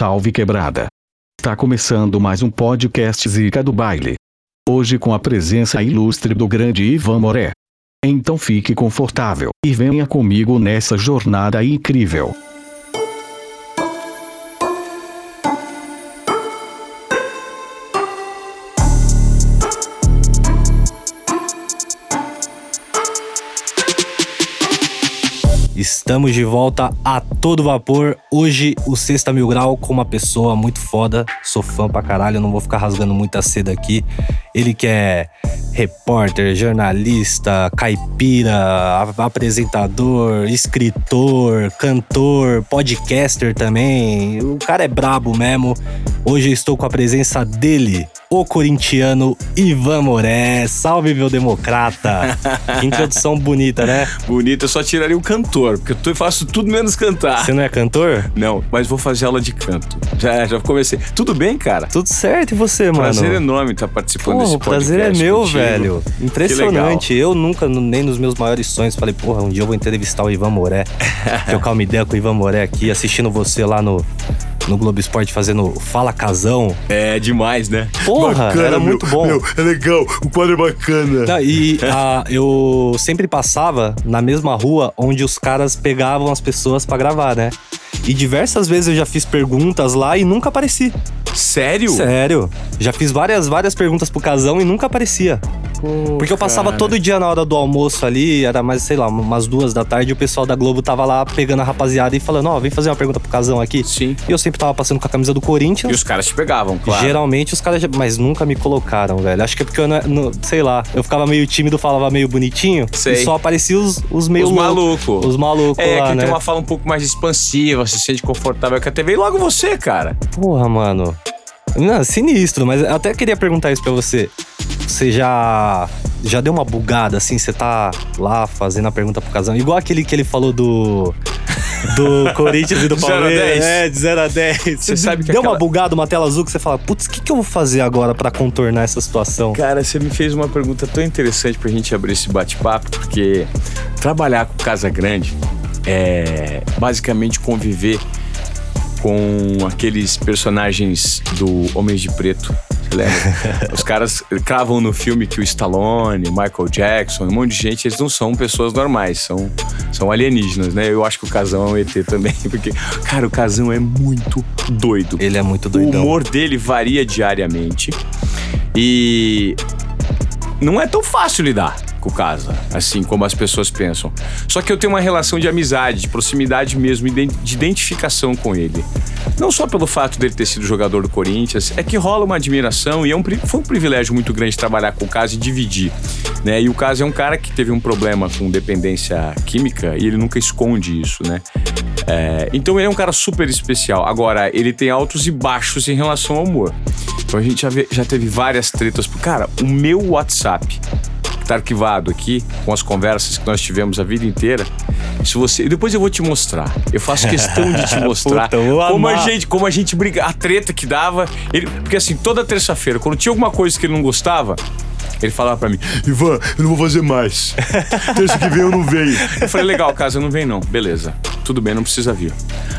salve quebrada. Tá começando mais um podcast Zica do Baile. Hoje com a presença ilustre do grande Ivan Moré. Então fique confortável e venha comigo nessa jornada incrível. Estamos de volta a todo vapor. Hoje, o Sexta Mil Grau com uma pessoa muito foda. Sou fã pra caralho, não vou ficar rasgando muita seda aqui. Ele que é repórter, jornalista, caipira, apresentador, escritor, cantor, podcaster também. O cara é brabo mesmo. Hoje eu estou com a presença dele, o corintiano Ivan Moré. Salve, meu democrata! introdução bonita, né? Bonita, eu só tiraria o cantor, eu faço tudo menos cantar. Você não é cantor? Não, mas vou fazer aula de canto. Já, já comecei. Tudo bem, cara? Tudo certo, e você, mano? Prazer enorme estar participando Pô, desse o podcast. prazer é meu, contigo. velho. Impressionante. Eu nunca, nem nos meus maiores sonhos, falei, porra, um dia eu vou entrevistar o Ivan Moré. trocar uma ideia com o Ivan Moré aqui, assistindo você lá no, no Globo Esporte fazendo Fala Casão. É demais, né? Porra, era muito bom. é legal, o quadro é bacana. Não, e ah, eu sempre passava na mesma rua onde os caras pegavam as pessoas pra gravar, né? E diversas vezes eu já fiz perguntas lá e nunca apareci. Sério? Sério. Já fiz várias, várias perguntas pro casão e nunca aparecia. Porque eu passava cara. todo dia na hora do almoço ali, era mais, sei lá, umas duas da tarde, e o pessoal da Globo tava lá pegando a rapaziada e falando, ó, vem fazer uma pergunta pro casão aqui. Sim. E eu sempre tava passando com a camisa do E Corinthians. os caras te pegavam, claro. Geralmente os caras, mas nunca me colocaram, velho. Acho que é porque eu não, não- sei lá, eu ficava meio tímido, falava meio bonitinho. Sei. E só aparecia os, os meio Os malucos. Os malucos É, lá, que né? tem uma fala um pouco mais expansiva, se sente confortável com a TV. E logo você, cara. Porra, mano. Não, sinistro, mas eu até queria perguntar isso pra você. Você já já deu uma bugada assim, você tá lá fazendo a pergunta pro casal, igual aquele que ele falou do do Corinthians e do Palmeiras, é, de 0 a 10. Você sabe que deu aquela- uma bugada, uma tela azul que você fala: "Putz, o que que eu vou fazer agora pra contornar essa situação?" Cara, você me fez uma pergunta tão interessante pra gente abrir esse bate-papo, porque trabalhar com Casa Grande é basicamente conviver com aqueles personagens do Homens de Preto. Os caras cravam no filme que o Stallone, o Michael Jackson, um monte de gente, eles não são pessoas normais, são, são alienígenas, né? Eu acho que o Casão é um ET também, porque, cara, o Casão é muito doido. Ele é muito O doidão. humor dele varia diariamente. E não é tão fácil lidar com Casa, assim como as pessoas pensam. Só que eu tenho uma relação de amizade, de proximidade mesmo, de identificação com ele. Não só pelo fato dele ter sido jogador do Corinthians, é que rola uma admiração e é um, foi um privilégio muito grande trabalhar com o Casa e dividir. Né? E o Casa é um cara que teve um problema com dependência química e ele nunca esconde isso, né? É, então ele é um cara super especial. Agora, ele tem altos e baixos em relação ao humor. Então a gente já, vê- já teve várias tretas. Cara, o meu WhatsApp, que tá arquivado aqui, com as conversas que nós tivemos a vida inteira. Se você. Depois eu vou te mostrar. Eu faço questão de te mostrar Puta, como a amar. gente, como a gente briga, a treta que dava. Ele, porque assim, toda terça-feira, quando tinha alguma coisa que ele não gostava, ele falava pra mim, Ivan, eu não vou fazer mais. Terça que vem eu não venho. Eu falei, legal, casa, eu não venho não. Beleza, tudo bem, não precisa vir.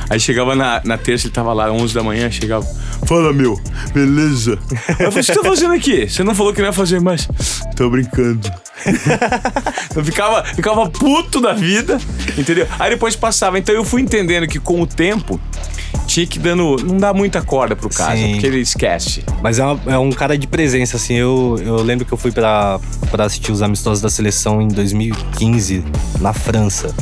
Aí chegava na, na terça, ele tava lá, 11 da manhã, chegava, fala meu, beleza. Aí eu falei, o que você tá fazendo aqui? Você não falou que não ia fazer mais. Tô brincando. Eu ficava, ficava puto da vida, entendeu? Aí depois passava. Então eu fui entendendo que com o tempo tinha que dando. Não dá muita corda pro caso, Sim. porque ele esquece. Mas é, uma- é um cara de presença, assim. Eu, eu lembro que eu fui pra, pra assistir os amistosos da seleção em 2015, na França.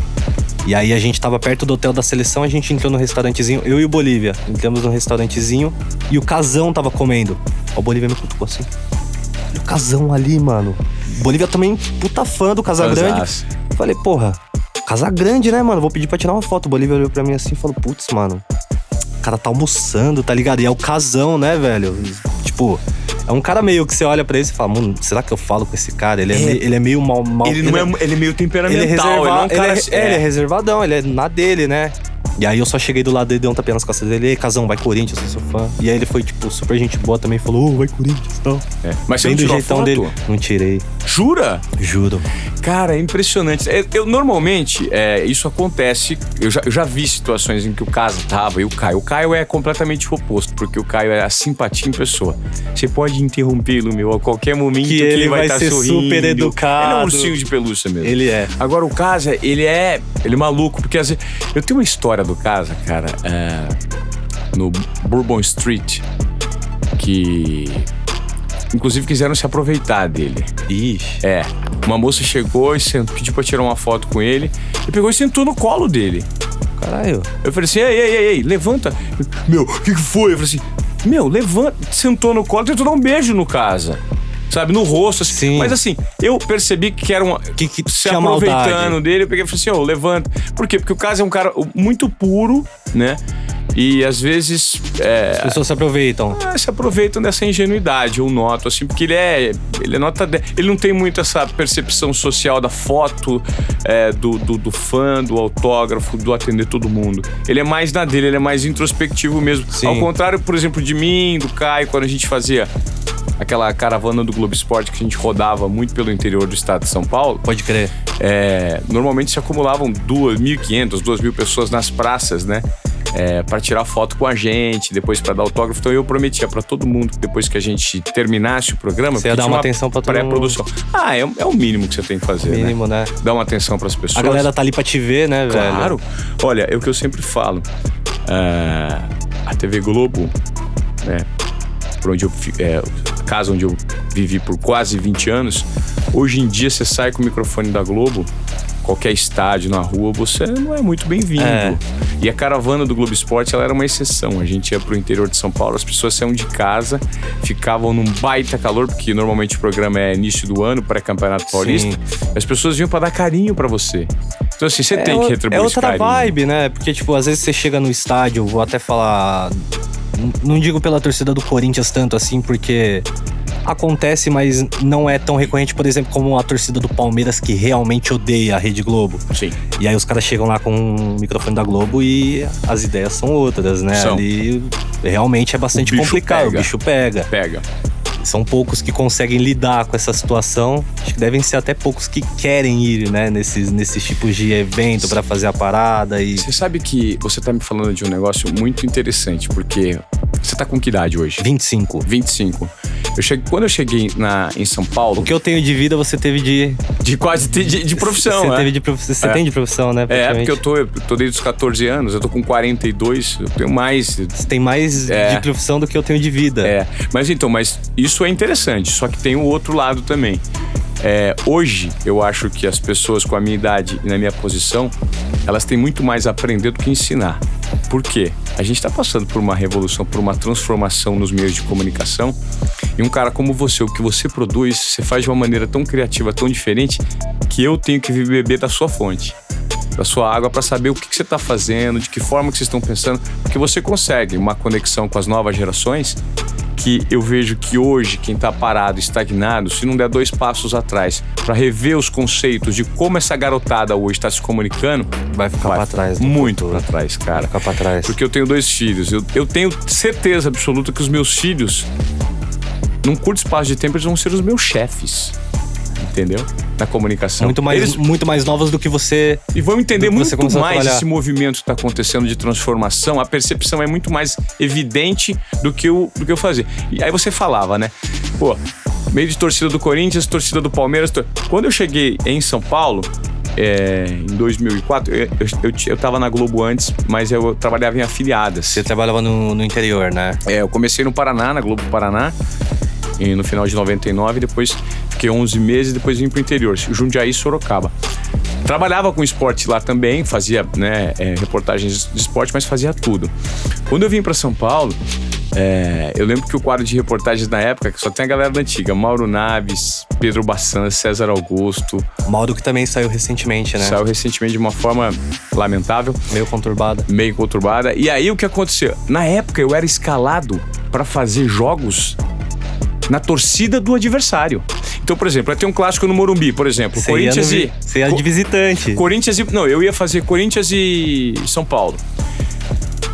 E aí a gente tava perto do hotel da seleção, a gente entrou no restaurantezinho, eu e o Bolívia. Entramos no restaurantezinho e o casão tava comendo. Ó, O Bolívia me cutucou assim. Olha o casão ali, mano. Bolívia também, puta fã do Casagrande. Falei, porra, Casa Grande, né, mano? Vou pedir pra tirar uma foto. O Bolívia olhou pra mim assim e falou, putz, mano, o cara tá almoçando, tá ligado? E é o casão, né, velho? Tipo, é um cara meio que você olha pra ele e fala, mano, será que eu falo com esse cara? Ele é, É. meio, ele é meio mal. mal Ele, não é, ele é meio temperamental. ele é, reserva- ele é um ele cara. é- é, ele é reservadão, ele é na dele, né? E aí eu só cheguei do lado dele, dei um tapinha nas costas dele, Casão, vai Corinthians, eu sou seu fã. E aí ele foi, tipo, super gente boa também, falou, ô, vai Corinthians e tal. É. Mas você Bem não do jeitão foto? dele. Não tirei, Jura? juro. Cara, é impressionante. É, Eu, normalmente, é, isso acontece. Eu já, eu já vi situações em que o Casa tava e o Caio. O Caio é completamente o oposto, porque o Caio é a simpatia em pessoa. Você pode interrompê-lo, meu, a qualquer momento Que que, ele vai estar ser sorrindo. super educado. Ele é um ursinho de pelúcia mesmo. Ele é. Agora, o Casa, ele é. Ele é maluco, porque às vezes. Eu tenho uma história do Casa, cara, é, no Bourbon Street, que. Inclusive quiseram se aproveitar dele. Ixi. É. Uma moça chegou e sent- pediu pra tirar uma foto com ele. E pegou e sentou no colo dele. Caralho. Eu falei assim: ei, ei, ei, ei, levanta. Meu, o que, que foi? Eu falei assim: meu, levanta. Sentou no colo, tentou dar um beijo no casa. Sabe, no rosto, assim. Sim. Mas assim, eu percebi que era uma. Que- que se aproveitando maldade. dele, eu peguei e falei assim: ô, levanta. Por quê? Porque o caso é um cara muito puro, né? E às vezes. é, As pessoas se aproveitam. ah, se aproveitam dessa ingenuidade, eu noto, assim, porque ele é. Ele é nota 10. Ele não tem muito essa percepção social da foto, é, do, do, do fã, do autógrafo, do atender todo mundo. Ele é mais na dele, ele é mais introspectivo mesmo. Sim. Ao contrário, por exemplo, de mim, do Caio, quando a gente fazia aquela caravana do Globo Esporte que a gente rodava muito pelo interior do estado de São Paulo. Pode crer. É, normalmente se acumulavam 2.500, 2.000 pessoas nas praças, né? É, para tirar foto com a gente, depois para dar autógrafo. Então eu prometia para todo mundo que depois que a gente terminasse o programa, Você ia dar tinha uma atenção pra todo pré-produção. Ah, é, é o mínimo que você tem que fazer, Mínimo, né? né? Dar uma atenção para as pessoas. A galera tá ali pra te ver, né, velho? Claro. Olha, é o que eu sempre falo. É, a TV Globo, né? Por onde eu, é, casa onde eu vivi por quase 20 anos, hoje em dia você sai com o microfone da Globo, qualquer estádio na rua, você não é muito bem-vindo. É. E a caravana do Globo Esporte, ela era uma exceção. A gente ia pro interior de São Paulo, as pessoas saíam de casa, ficavam num baita calor, porque normalmente o programa é início do ano, pré-campeonato paulista. As pessoas vinham para dar carinho para você. Então assim, você tem o- que retribuir É outra vibe, né? Porque, tipo, às vezes você chega no estádio, vou até falar. Não digo pela torcida do Corinthians tanto assim, porque acontece, mas não é tão recorrente, por exemplo, como a torcida do Palmeiras que realmente odeia a Rede Globo. Sim. E aí os caras chegam lá com o microfone da Globo e as ideias são outras, né? São. Ali realmente é bastante O complicado, pega. o bicho pega. Pega. São poucos que conseguem lidar com essa situação. Acho que devem ser até poucos que querem ir, né, nesses, nesses tipos de evento pra fazer a parada e Você sabe que você tá me falando de um negócio muito interessante, porque você tá com que idade hoje? 25. 25. Eu cheguei, quando eu cheguei na, em São Paulo, O que eu tenho de vida, você teve de. de quase de, de- de profissão, Você né? teve de prof- Você É. tem de profissão, né? É, porque eu tô, eu tô desde os 14 anos, eu tô com 42, eu tenho mais. Você tem mais É. de profissão do que eu tenho de vida. É, mas então, mas isso é interessante, só que tem o outro lado também. É, hoje, eu acho que as pessoas com a minha idade e na minha posição, elas têm muito mais a aprender do que ensinar. Por quê? A gente está passando por uma revolução, por uma transformação nos meios de comunicação. E um cara como você, o que você produz, você faz de uma maneira tão criativa, tão diferente, que eu tenho que beber da sua fonte da sua água para saber o que, que você está fazendo, de que forma que vocês estão pensando, porque você consegue uma conexão com as novas gerações que eu vejo que hoje quem está parado, estagnado, se não der dois passos atrás para rever os conceitos de como essa garotada hoje está se comunicando, Vai ficar vai pra trás. muito para trás, Vai cara. ficar pra trás. Porque eu tenho dois filhos, eu, eu tenho certeza absoluta que os meus filhos, num curto espaço de tempo, eles vão ser os meus chefes. Entendeu? Na comunicação. Muito mais, Eles- muito mais novos do que você. e vamos entender muito mais esse movimento que está acontecendo de transformação. A percepção é muito mais evidente do que eu, do que eu fazia. E aí você falava, né? Pô, meio de torcida do Corinthians, torcida do Palmeiras. tor- Quando eu cheguei em São Paulo, é, em 2004, eu, eu, eu, eu tava na Globo antes, mas eu trabalhava em afiliadas. Você trabalhava no, no interior, né? É, eu comecei no Paraná, na Globo Paraná, no final de 99, depois fiquei 11 meses, depois vim pro interior, Jundiaí Sorocaba. Trabalhava com esporte lá também, fazia né, é, reportagens de esporte, mas fazia tudo. Quando eu vim para São Paulo, é, eu lembro que o quadro de reportagens na época, que só tem a galera da antiga, Mauro Naves, Pedro Bassan, César Augusto, Mauro que também saiu recentemente, né? saiu recentemente de uma forma lamentável Meio conturbada. meio conturbada. E aí o que aconteceu? Na época eu era escalado para fazer jogos na torcida do adversário. Então, por exemplo, tem um clássico no Morumbi, por exemplo, Você ia, Corinthians no- e Co- de visitante. Corinthians e não, eu ia fazer Corinthians e São Paulo.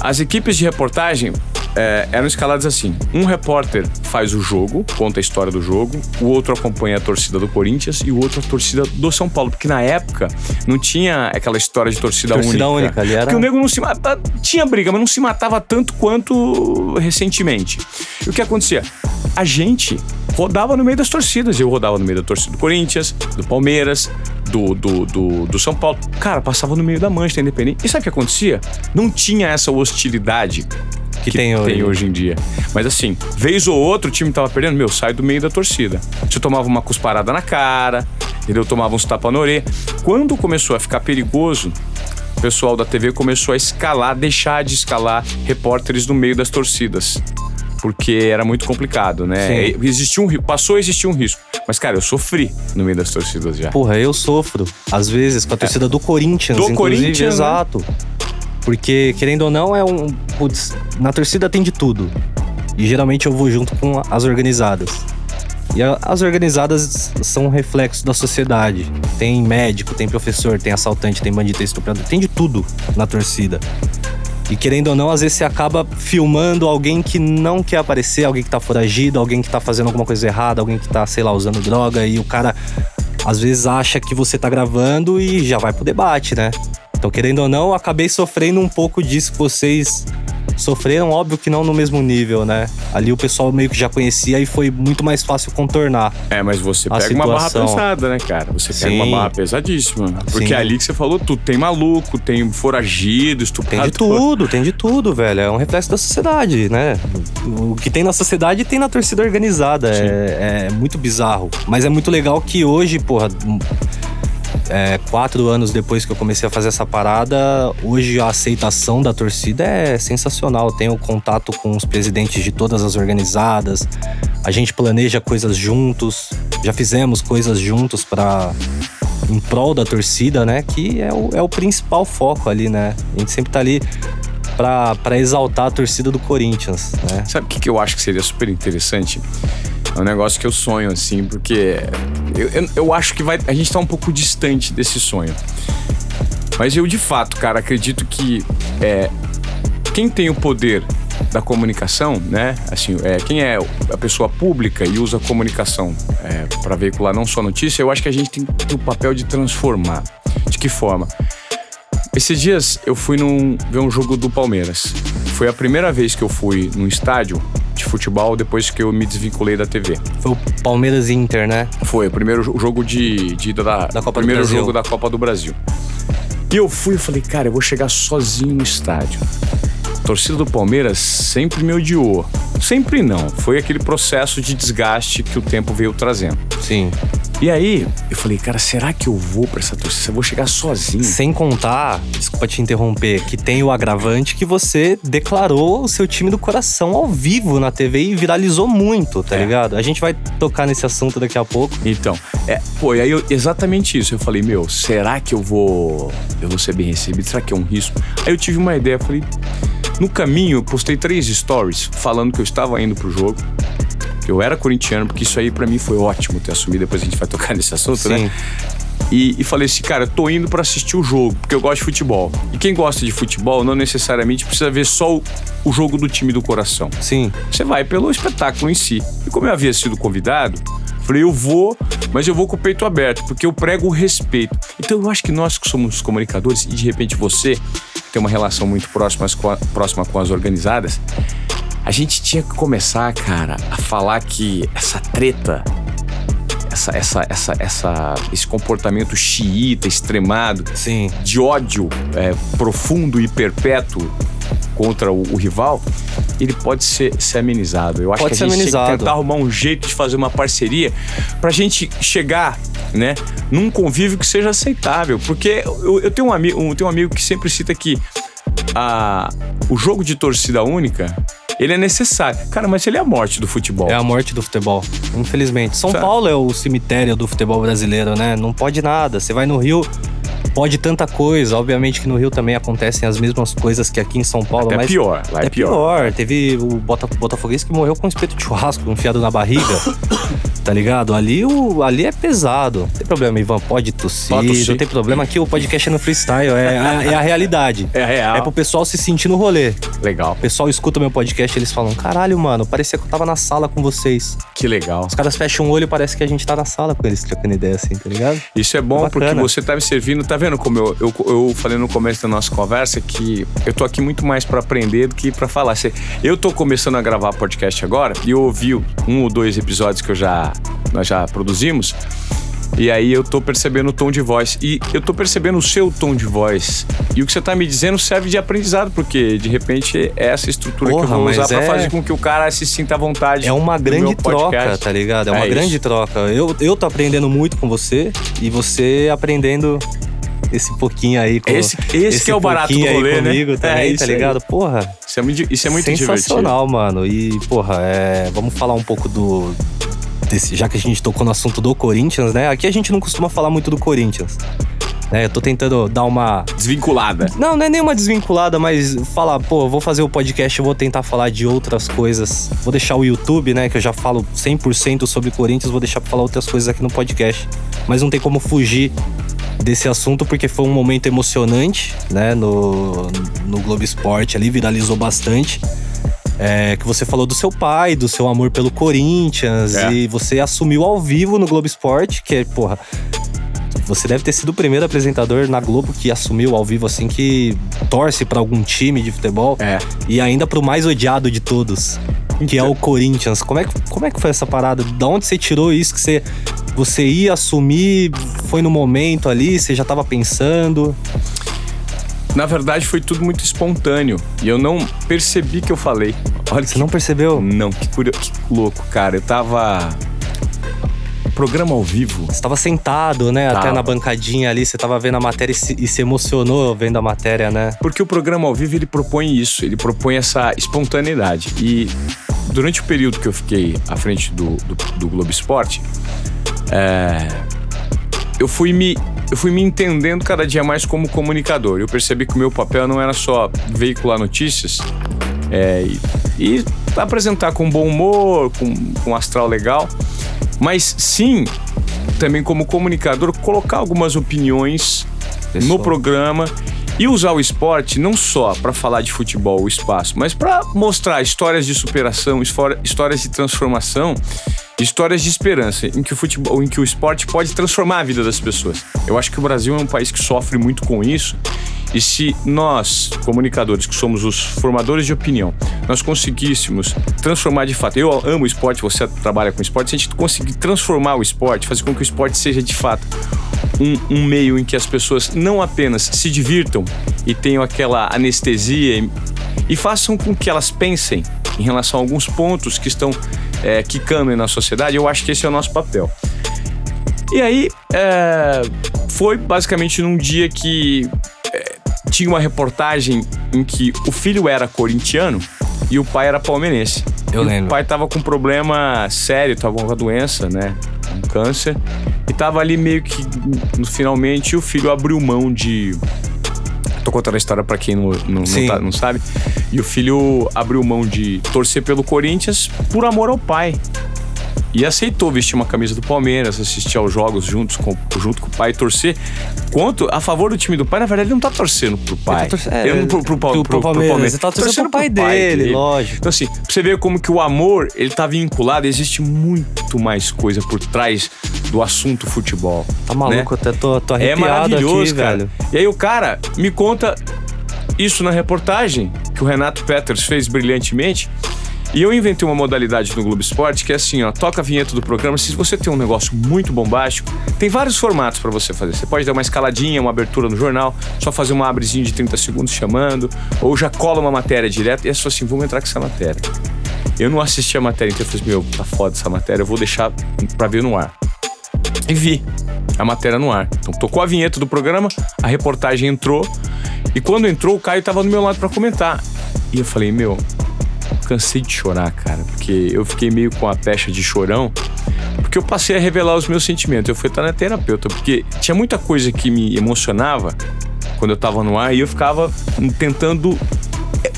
As equipes de reportagem é, eram escaladas assim: um repórter faz o jogo, conta a história do jogo, o outro acompanha a torcida do Corinthians e o outro a torcida do São Paulo. Porque na época não tinha aquela história de torcida, Torcida única. única, ali era- Porque o nego não se matava. Tinha briga, mas não se matava tanto quanto recentemente. E o que acontecia? A gente rodava no meio das torcidas. Eu rodava no meio da torcida do Corinthians, do Palmeiras, do, do, do, do São Paulo. Cara, passava no meio da Manchester Independente. E sabe o que acontecia? Não tinha essa hostilidade Que tem hoje. tem hoje em dia. Mas assim, vez ou outro o time tava perdendo, meu, sai do meio da torcida. Você tomava uma cusparada na cara, entendeu? Tomava uns tapas na orelha. Quando começou a ficar perigoso, o pessoal da TV começou a escalar, deixar de escalar repórteres no meio das torcidas. Porque era muito complicado, né? Sim. Existia um, passou a existir um risco. Mas, cara, eu sofri no meio das torcidas já. Porra, eu sofro, às vezes, com a torcida do Corinthians, Do Corinthians, né? exato. Porque, querendo ou não, é um. Putz, na torcida tem de tudo. E geralmente eu vou junto com as organizadas. E as organizadas são um reflexo da sociedade. Tem médico, tem professor, tem assaltante, tem bandido, tem estuprador, tem de tudo na torcida. E querendo ou não, às vezes você acaba filmando alguém que não quer aparecer, alguém que tá foragido, alguém que tá fazendo alguma coisa errada, alguém que tá, sei lá, usando droga, e o cara às vezes acha que você tá gravando e já vai pro debate, né? Então, querendo ou não, acabei sofrendo um pouco disso que vocês sofreram, óbvio que não no mesmo nível, né? Ali o pessoal meio que já conhecia e foi muito mais fácil contornar. É, mas você pega uma barra situação. pesada, né, cara? Você pega Sim. uma barra pesadíssima. Porque Sim. ali que você falou tudo. Tem maluco, tem foragido, Tem estuprador. de tudo, tem de tudo, velho. É um reflexo da sociedade, né? O que tem na sociedade tem na torcida organizada. É, é muito bizarro. Mas é muito legal que hoje, porra. É, quatro anos depois que eu comecei a fazer essa parada, hoje a aceitação da torcida é sensacional. Eu tenho contato com os presidentes de todas as organizadas, a gente planeja coisas juntos, já fizemos coisas juntos para em prol da torcida, né? Que é o, é o principal foco ali, né? A gente sempre tá ali pra exaltar a torcida do Corinthians, né? Sabe o que, que eu acho que seria super interessante? É um negócio que eu sonho, assim, porque eu, eu, eu acho que vai, a gente tá um pouco distante desse sonho. Mas eu, de fato, cara, acredito que é, quem tem o poder da comunicação, né? Assim, é, quem é a pessoa pública e usa a comunicação é, para veicular não só notícia, eu acho que a gente tem, o papel de transformar. De que forma? Esses dias eu fui num, ver um jogo do Palmeiras. Foi a primeira vez que eu fui num estádio de futebol depois que eu me desvinculei da TV. Foi o Palmeiras Inter, né? Foi o primeiro jo- jogo de, de da, Da Copa do primeiro Brasil. jogo da Copa do Brasil. E eu fui e falei, cara, eu vou chegar sozinho no estádio. A torcida do Palmeiras sempre me odiou. Sempre não. Foi aquele processo de desgaste que o tempo veio trazendo. Sim. E aí, eu falei, cara, será que eu vou pra essa torcida? Eu vou chegar sozinho? Sem contar, desculpa te interromper, que tem o agravante que você declarou o seu time do coração ao vivo na TV e viralizou muito, tá É. ligado? A gente vai tocar nesse assunto daqui a pouco. Então, é, pô, e aí eu, exatamente isso. Eu falei, meu, será que eu vou, eu vou ser bem recebido? Será que é um risco? Aí eu tive uma ideia, falei, no caminho eu postei três stories falando que eu estava indo pro jogo. Eu era corintiano, porque isso aí pra mim foi ótimo ter assumido, depois a gente vai tocar nesse assunto, né? Sim. E, e falei assim, cara, tô indo pra assistir o jogo, porque eu gosto de futebol. E quem gosta de futebol não necessariamente precisa ver só o, o jogo do time do coração. Sim. Você vai pelo espetáculo em si. E como eu havia sido convidado, falei, eu vou, mas eu vou com o peito aberto, porque eu prego o respeito. Então eu acho que nós que somos comunicadores, e de repente você tem uma relação muito próxima próxima com as organizadas, a gente tinha que começar, cara, a falar que essa treta. Essa, essa, essa, essa, esse comportamento xiita, extremado, Sim. de ódio é, profundo e perpétuo contra o, o rival, ele pode ser, ser amenizado. Eu acho Pode que a gente tem que amenizado. tentar arrumar um jeito de fazer uma parceria pra gente chegar, né, num convívio que seja aceitável. Porque eu, eu tenho, um amigo, eu tenho um amigo que sempre cita que a, o jogo de torcida única, ele é necessário. Cara, mas ele é a morte do futebol. É a morte do futebol, infelizmente. São Sabe? Paulo é o cemitério do futebol brasileiro, né? Não pode nada. Você vai no Rio, pode tanta coisa. Obviamente que no Rio também acontecem as mesmas coisas que aqui em São Paulo, Até mas pior, lá é é pior. pior. Teve o Bota, Botafoguense que morreu com um espeto de churrasco enfiado na barriga. Tá ligado? Ali, o, ali é pesado. Não tem problema, Ivan, pode tossir. Pode tossir. Não tem problema aqui, o podcast é no freestyle. É, a- é a realidade. É real. É pro pessoal se sentir no rolê. Legal. O pessoal escuta meu podcast e eles falam: caralho, mano, parecia que eu tava na sala com vocês. Que legal. Os caras fecham o olho e parece que a gente tá na sala com eles trocando ideia assim, tá ligado? Isso é bom Bacana. porque você tá me servindo. Tá vendo como eu, eu, eu falei no começo da nossa conversa que eu tô aqui muito mais pra aprender do que pra falar. Eu tô começando a gravar podcast agora e eu ouvi um ou dois episódios que eu já, nós já produzimos. E aí eu tô percebendo o tom de voz. E eu tô percebendo o seu tom de voz. E o que você tá me dizendo serve de aprendizado, porque de repente é essa estrutura que eu Porra, vou usar pra é- fazer com que o cara se sinta à vontade. É uma grande troca, tá ligado? É uma É grande isso. troca. Eu, eu tô aprendendo muito com você e você aprendendo esse pouquinho aí com Esse- esse que é o barato do aí rolê, né? comigo É, também, isso tá aí. ligado? Porra, Isso é muito, isso é muito divertido. sensacional, mano. E, porra, é, vamos falar um pouco do. Desse, já que a gente tocou no assunto do Corinthians, né? Aqui a gente não costuma falar muito do Corinthians. Né? Eu tô tentando dar uma. Desvinculada. Não, não é nenhuma desvinculada, mas falar, pô, vou fazer o podcast, vou tentar falar de outras coisas. Vou deixar o YouTube, né, que eu já falo 100% sobre Corinthians, vou deixar pra falar outras coisas aqui no podcast. Mas não tem como fugir desse assunto porque foi um momento emocionante, né, no, no Globo Esporte ali, viralizou bastante. É, que você falou do seu pai, do seu amor pelo Corinthians, É. e você assumiu ao vivo no Globo Esporte, que é, porra, você deve ter sido o primeiro apresentador na Globo que assumiu ao vivo assim que torce pra algum time de futebol É. e ainda pro mais odiado de todos, que é o Corinthians. Como é que, como é que foi essa parada? Da onde você tirou isso que você você ia assumir? Foi no momento ali, você já tava pensando? Na verdade, foi tudo muito espontâneo. E eu não percebi que eu falei. Olha Você que... não percebeu? Não, que, curio... que louco, cara. Eu tava... Programa ao vivo. Você tava sentado, né? Até Tava. na bancadinha ali, você tava vendo a matéria e se, e se emocionou vendo a matéria, né? Porque o programa ao vivo, ele propõe isso. Ele propõe essa espontaneidade. E durante o período que eu fiquei à frente do, do, do Globo Esporte, é, eu fui me eu fui me entendendo cada dia mais como comunicador. Eu percebi que o meu papel não era só veicular notícias é, e, e apresentar com bom humor, com, com um astral legal, mas sim também como comunicador colocar algumas opiniões Pessoal. no programa e usar o esporte não só para falar de futebol, o espaço, mas para mostrar histórias de superação, histórias de transformação, histórias de esperança, em que o futebol, em que o esporte pode transformar a vida das pessoas. Eu acho que o Brasil é um país que sofre muito com isso. E se nós, comunicadores, que somos os formadores de opinião, nós conseguíssemos transformar de fato, eu amo o esporte, você trabalha com esporte, se a gente conseguir transformar o esporte, fazer com que o esporte seja de fato um, um meio em que as pessoas não apenas se divirtam e tenham aquela anestesia e, e façam com que elas pensem em relação a alguns pontos que estão é, quicando na sociedade, eu acho que esse é o nosso papel. E aí, é, foi basicamente num dia que é, tinha uma reportagem em que o filho era corintiano e o pai era palmeirense. Eu E lembro. O pai tava com um problema sério, tava com uma doença, né? Um câncer. E tava ali meio que, finalmente, o filho abriu mão de. Tô contando a história pra quem não, não, não, tá- não sabe. E o filho abriu mão de torcer pelo Corinthians por amor ao pai. E aceitou vestir uma camisa do Palmeiras, assistir aos jogos juntos com, junto com o pai e torcer. Quanto a favor do time do pai, na verdade, ele não tá torcendo pro pai. Ele tá torcendo- é, Ele pro, pro, pro, pro pro, pro Palmeiras, ele tá torcendo pro pai dele, lógico. Então, assim, pra você ver como que o amor, ele tá vinculado, existe muito mais coisa por trás do assunto futebol. Tá maluco, até tô, tô É arrepiado maravilhoso, aqui, cara. velho. E aí o cara me conta isso na reportagem que o Renato Peters fez brilhantemente. E eu inventei uma modalidade no Globo Esporte que é assim, ó, toca a vinheta do programa. Se você tem um negócio muito bombástico, tem vários formatos pra você fazer. Você pode dar uma escaladinha, uma abertura no jornal, só fazer uma abrezinho de 30 segundos chamando, ou já cola uma matéria direto e é só assim, vamos entrar com essa matéria. Eu não assisti a matéria inteira, eu falei, meu, tá foda essa matéria, eu vou deixar pra ver no ar. E vi a matéria no ar. Então tocou a vinheta do programa, a reportagem entrou. E quando entrou, o Caio tava do meu lado pra comentar. E eu falei, meu, cansei de chorar, cara. Porque eu fiquei meio com a pecha de chorão. Porque eu passei a revelar os meus sentimentos. Eu fui estar na terapeuta. Porque tinha muita coisa que me emocionava quando eu tava no ar. E eu ficava tentando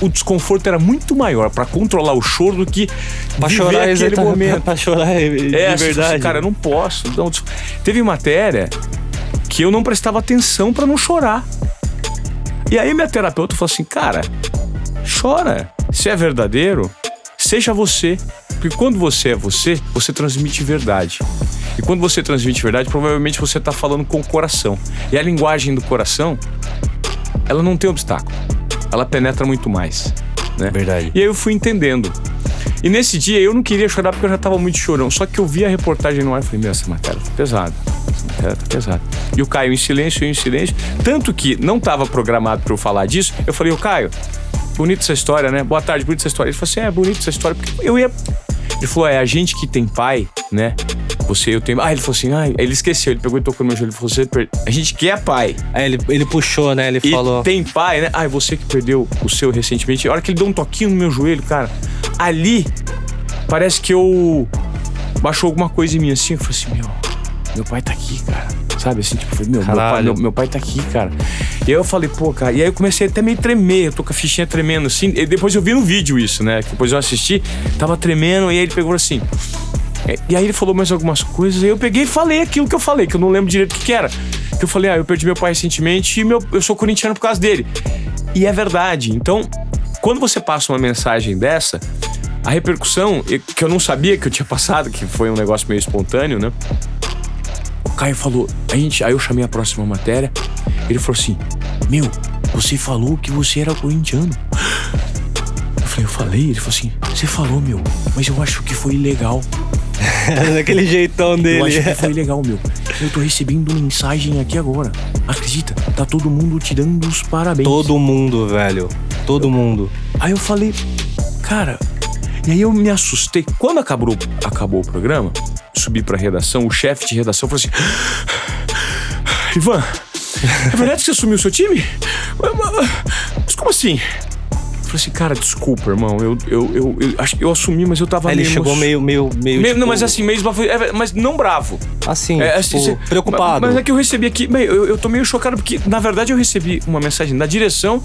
o desconforto era muito maior pra controlar o choro do que Pra chorar, aquele momento. pra chorar é, de É, verdade. cara, eu não posso. Não. Teve matéria que eu não prestava atenção pra não chorar. E aí minha terapeuta falou assim, cara, chora. Se é verdadeiro, seja você. Porque quando você é você, você transmite verdade. E quando você transmite verdade, provavelmente você tá falando com o coração. E a linguagem do coração, ela não tem obstáculo. Ela penetra muito mais. Né? Verdade. E aí eu fui entendendo. E nesse dia eu não queria chorar porque eu já tava muito chorão. Só que eu vi a reportagem no ar e falei, meu, essa matéria tá pesada. Essa matéria tá pesada. E o Caio em silêncio, eu em silêncio. Tanto que não tava programado pra eu falar disso. Eu falei, ô Caio, bonita essa história, né? Boa tarde, bonita essa história. Ele falou assim, é, bonita essa história. Porque eu ia... Ele falou, é, a gente que tem pai, né? Você, eu tenho... Ah, ele falou assim, ah, ele esqueceu. Ele pegou e tocou no meu joelho. Ele falou, você... per- A gente que é pai. Aí ele, ele puxou, né? Ele E falou. tem pai, né? Ai, você que perdeu o seu recentemente. A hora que ele deu um toquinho no meu joelho, cara, ali parece que eu baixou alguma coisa em mim assim. Eu falei assim, meu, meu pai tá aqui, cara. Sabe assim, tipo, meu, meu pai, meu, meu pai tá aqui, cara. E aí eu falei, pô, cara. E aí eu comecei até meio tremer, eu tô com a fichinha tremendo assim. E depois eu vi no vídeo isso, né? Que Depois eu assisti, tava tremendo, e aí ele pegou assim. É, E aí ele falou mais algumas coisas, e eu peguei e falei aquilo que eu falei, que eu não lembro direito o que, que era. Que eu falei, ah, eu perdi meu pai recentemente e meu, eu sou corintiano por causa dele. E é verdade. Então, quando você passa uma mensagem dessa, a repercussão, que eu não sabia que eu tinha passado, que foi um negócio meio espontâneo, né? O Caio falou, a gente, aí eu chamei a próxima matéria, ele falou assim: Meu, você falou que você era corintiano. Eu falei, eu falei? Ele falou assim: Você falou, meu, mas eu acho que foi ilegal. Daquele jeitão Eu acho dele. que foi legal, meu. Eu tô recebendo mensagem aqui agora. Acredita? Tá todo mundo te dando os parabéns. Todo mundo, velho. Todo mundo. Aí eu falei, cara. E aí eu me assustei. Quando acabou, acabou o programa, subi pra redação, o chefe de redação falou assim: Ivan, é verdade que você assumiu o seu time? Mas como assim? Eu falei assim, cara, desculpa, irmão. Eu, eu, eu, eu, eu assumi, mas eu tava Aí ele meio chegou emo- meio, meio, meio. meio- tipo, Não, mas assim, meio é, mas não bravo. Assim, É, tipo, assim, preocupado. Mas, mas é que eu recebi aqui. bem, eu, eu tô meio chocado porque, na verdade, eu recebi uma mensagem da direção